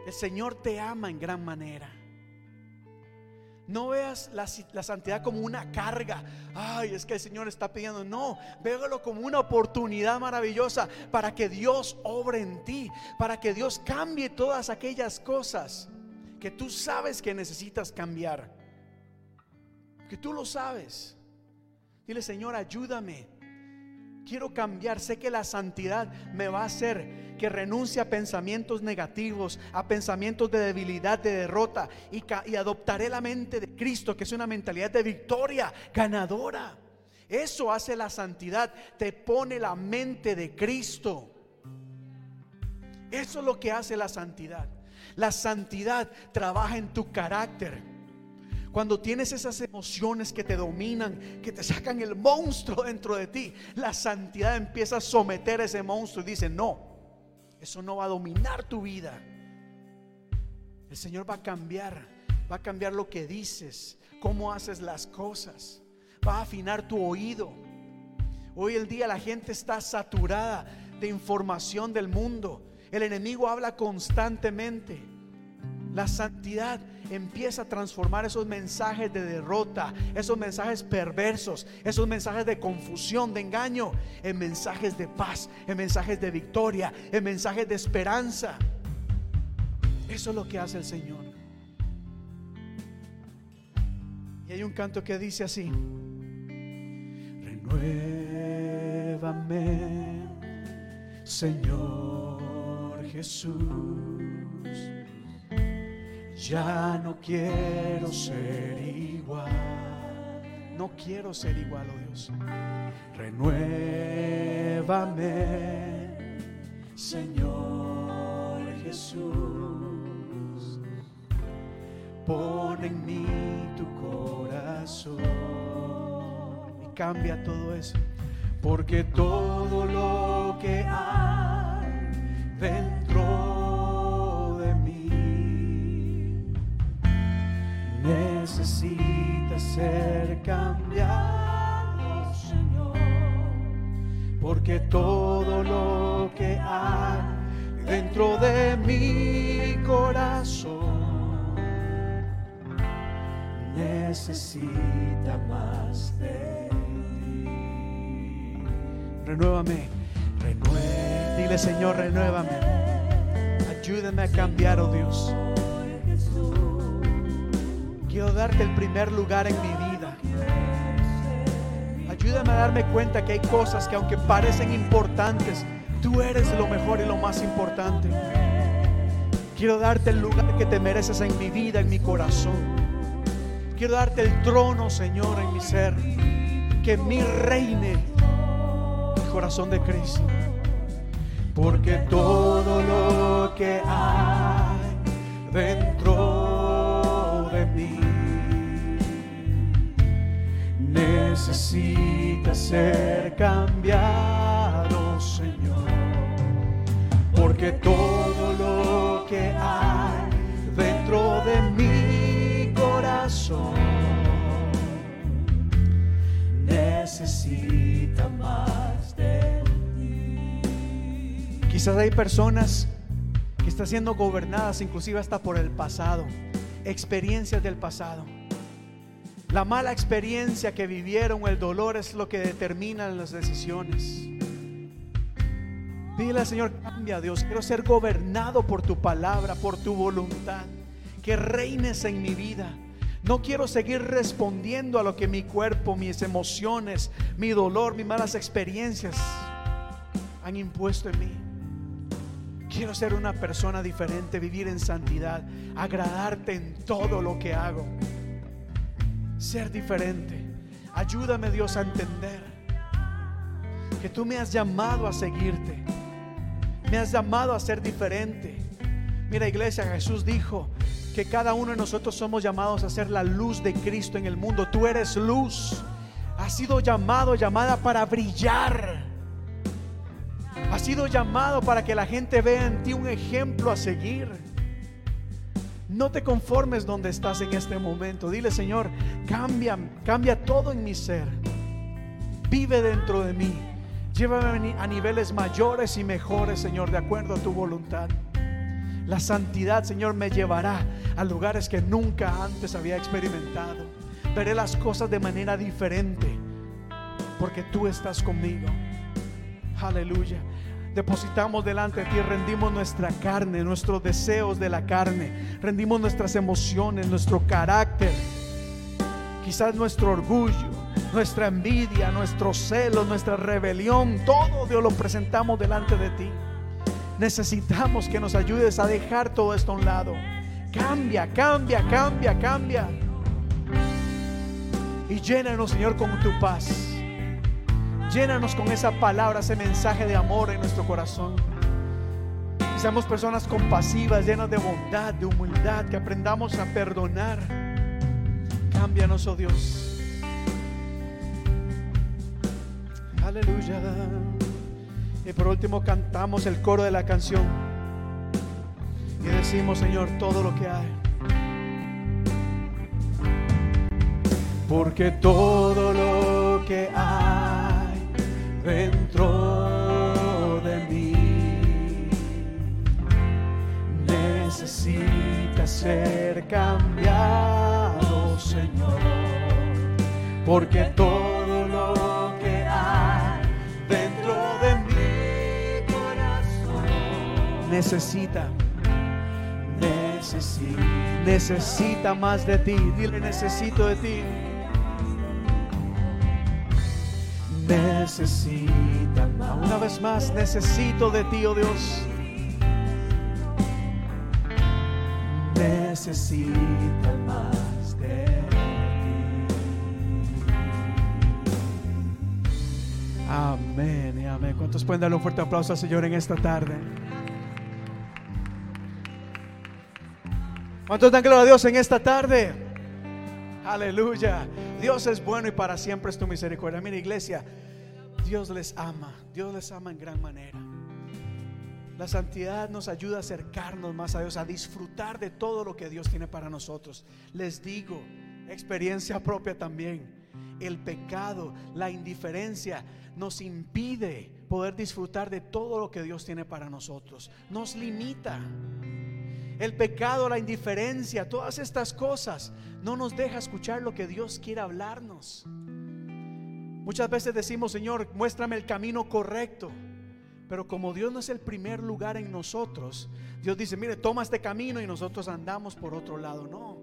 El Señor te ama en gran manera. No veas la, santidad como una carga. Ay, es que el Señor está pidiendo. No, véalo como una oportunidad maravillosa para que Dios obre en ti, para que Dios cambie todas aquellas cosas que tú sabes que necesitas cambiar. Que tú lo sabes. Dile, Señor, ayúdame. Quiero cambiar. Sé que la santidad me va a hacer que renuncie a pensamientos negativos, a pensamientos de debilidad, de derrota, y, y adoptaré la mente de Cristo, que es una mentalidad de victoria, ganadora. Eso hace la santidad, te pone la mente de Cristo. Eso es lo que hace la santidad. La santidad trabaja en tu carácter. Cuando tienes esas emociones que te dominan, que te sacan el monstruo dentro de ti, la santidad empieza a someter a ese monstruo y dice, no, eso no va a dominar tu vida. El Señor va a cambiar, va a cambiar lo que dices, cómo haces las cosas, va a afinar tu oído. Hoy el día la gente está saturada de información del mundo. El enemigo habla constantemente. La santidad empieza a transformar esos mensajes de derrota, esos mensajes perversos, esos mensajes de confusión, de engaño, en mensajes de paz, en mensajes de victoria, en mensajes de esperanza. Eso es lo que hace el Señor. Y hay un canto que dice así: Renuévame, Señor Jesús ya no quiero ser igual. No quiero ser igual, oh Dios. Renuévame, Señor Jesús. Pon en mí tu corazón y cambia todo eso. Porque todo lo que hay dentro necesita ser cambiado, Señor, porque todo lo que hay dentro de mi corazón necesita más de ti. Renuévame, renuévame. Dile, Señor, renuévame. Ayúdame a cambiar, oh Dios. Quiero darte el primer lugar en mi vida. Ayúdame a darme cuenta que hay cosas que aunque parecen importantes, tú eres lo mejor y lo más importante. Quiero darte el lugar que te mereces en mi vida, en mi corazón. Quiero darte el trono, Señor, en mi ser. Que mi reine el corazón de Cristo. Porque todo lo que hay dentro de mí necesita ser cambiado, Señor, porque todo lo que hay dentro de mi corazón necesita más. Quizás hay personas que están siendo gobernadas inclusive hasta por el pasado, experiencias del pasado. La mala experiencia que vivieron, el dolor es lo que determina las decisiones. Dile al Señor, cambia Dios, quiero ser gobernado por tu palabra, por tu voluntad, que reines en mi vida. No quiero seguir respondiendo a lo que mi cuerpo, mis emociones, mi dolor, mis malas experiencias han impuesto en mí. Quiero ser una persona diferente, vivir en santidad, agradarte en todo lo que hago. Ser diferente. Ayúdame Dios a entender que tú me has llamado a seguirte. Me has llamado a ser diferente. Mira iglesia, Jesús dijo que cada uno de nosotros somos llamados a ser la luz de Cristo en el mundo. Tú eres luz. Has sido llamado, llamada para brillar. Has sido llamado para que la gente vea en ti un ejemplo a seguir. No te conformes donde estás en este momento. Dile, Señor, cambia, cambia todo en mi ser. Vive dentro de mí. Llévame a niveles mayores y mejores, Señor, de acuerdo a tu voluntad. La santidad, Señor, me llevará a lugares que nunca antes había experimentado. Veré las cosas de manera diferente porque tú estás conmigo. Aleluya. Depositamos delante de ti, rendimos nuestra carne, nuestros deseos de la carne, rendimos nuestras emociones, nuestro carácter, quizás nuestro orgullo, nuestra envidia, nuestro celo, nuestra rebelión, todo Dios lo presentamos delante de ti. Necesitamos que nos ayudes a dejar todo esto a un lado. Cambia, cambia, cambia, cambia. Y llénanos, Señor, con tu paz. Llénanos con esa palabra, ese mensaje de amor en nuestro corazón. Seamos personas compasivas, llenas de bondad, de humildad, que aprendamos a perdonar. Cámbianos, oh Dios. Aleluya. Y por último cantamos el coro de la canción. Y decimos, Señor, todo lo que hay. Porque todo lo que hay dentro de mí. Necesita ser cambiado, Señor, porque todo lo que hay dentro de mi corazón necesita. Necesita, necesita más de ti. Dile, necesito de ti. Necesita Una vez más, necesito de ti, oh Dios. Necesita más de ti. Amén amén. ¿Cuántos pueden darle un fuerte aplauso al Señor en esta tarde? ¿Cuántos dan gloria a Dios en esta tarde? Aleluya. Dios es bueno y para siempre es tu misericordia. Mira, iglesia, Dios les ama. Dios les ama en gran manera. La santidad nos ayuda a acercarnos más a Dios, a disfrutar de todo lo que Dios tiene para nosotros. Les digo, experiencia propia también. El pecado, la indiferencia nos impide poder disfrutar de todo lo que Dios tiene para nosotros. Nos limita el pecado, la indiferencia, todas estas cosas no nos deja escuchar lo que Dios quiere hablarnos. Muchas veces decimos, Señor, muéstrame el camino correcto. Pero como Dios no es el primer lugar en nosotros, Dios dice, mire, toma este camino y nosotros andamos por otro lado. No.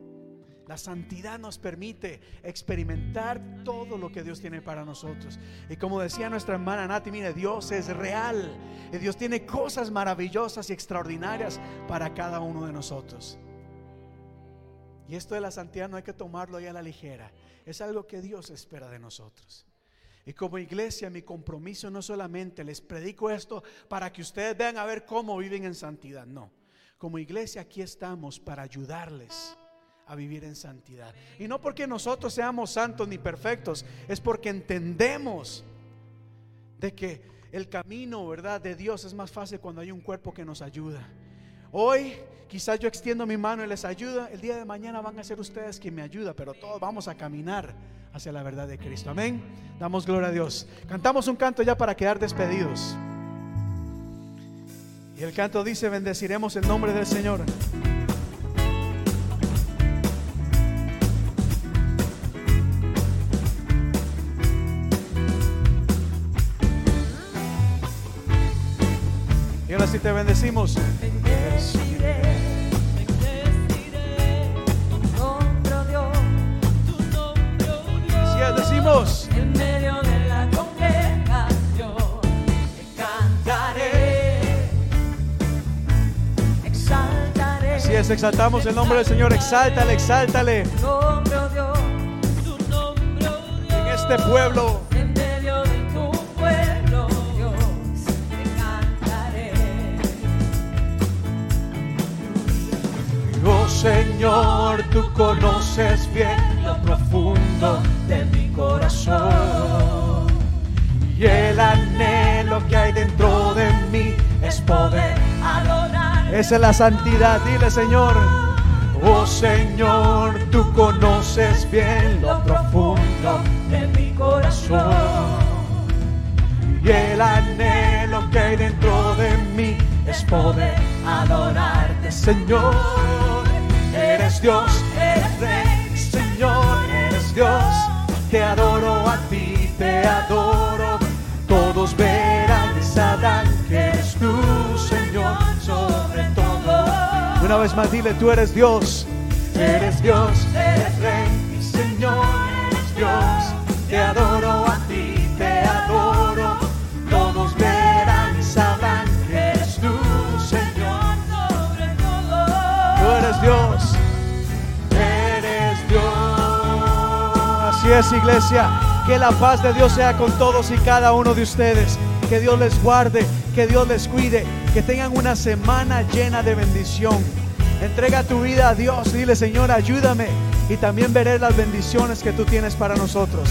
La santidad nos permite experimentar todo lo que Dios tiene para nosotros. Y como decía nuestra hermana Nati, mire, Dios es real. Y Dios tiene cosas maravillosas y extraordinarias para cada uno de nosotros. Y esto de la santidad no hay que tomarlo ya a la ligera. Es algo que Dios espera de nosotros. Y como iglesia, mi compromiso no solamente les predico esto para que ustedes vean a ver cómo viven en santidad. No. Como iglesia aquí estamos para ayudarles a vivir en santidad. Y no porque nosotros seamos santos ni perfectos, es porque entendemos de que el camino, ¿verdad?, de Dios es más fácil cuando hay un cuerpo que nos ayuda. Hoy quizás yo extiendo mi mano y les ayuda, el día de mañana van a ser ustedes quien me ayuda, pero todos vamos a caminar hacia la verdad de Cristo. Amén. Damos gloria a Dios. Cantamos un canto ya para quedar despedidos. Y el canto dice, bendeciremos el nombre del Señor. Nombre, oh Dios. Si es, decimos. En medio de la congregación te cantaré, exaltaré. Así es, exaltamos el nombre del Señor. Exáltale, exáltale. Tu nombre, Dios, tu nombre, Dios. En este pueblo. Señor, tú conoces bien lo profundo de mi corazón. Y el anhelo que hay dentro de mí es poder Adorar. Esa es la santidad, dile Señor. Oh Señor, tú conoces bien lo profundo de mi corazón. y el anhelo que hay dentro de mí es poder adorarte, Señor. Eres Dios, eres Rey, Señor, eres Dios. Te adoro a ti, te adoro. Todos verán y sabrán que eres tú, Señor, sobre todo. Una vez más, dile, tú eres Dios, eres Dios, eres Rey, Señor, eres Dios. Te adoro a ti, es, iglesia. Que la paz de Dios sea con todos y cada uno de ustedes. Que Dios les guarde, que Dios les cuide, que tengan una semana llena de bendición. Entrega tu vida a Dios, dile Señor, ayúdame y también veré las bendiciones que tú tienes para nosotros.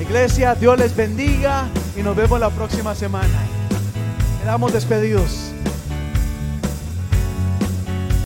Iglesia, Dios les bendiga y nos vemos la próxima semana. Quedamos despedidos.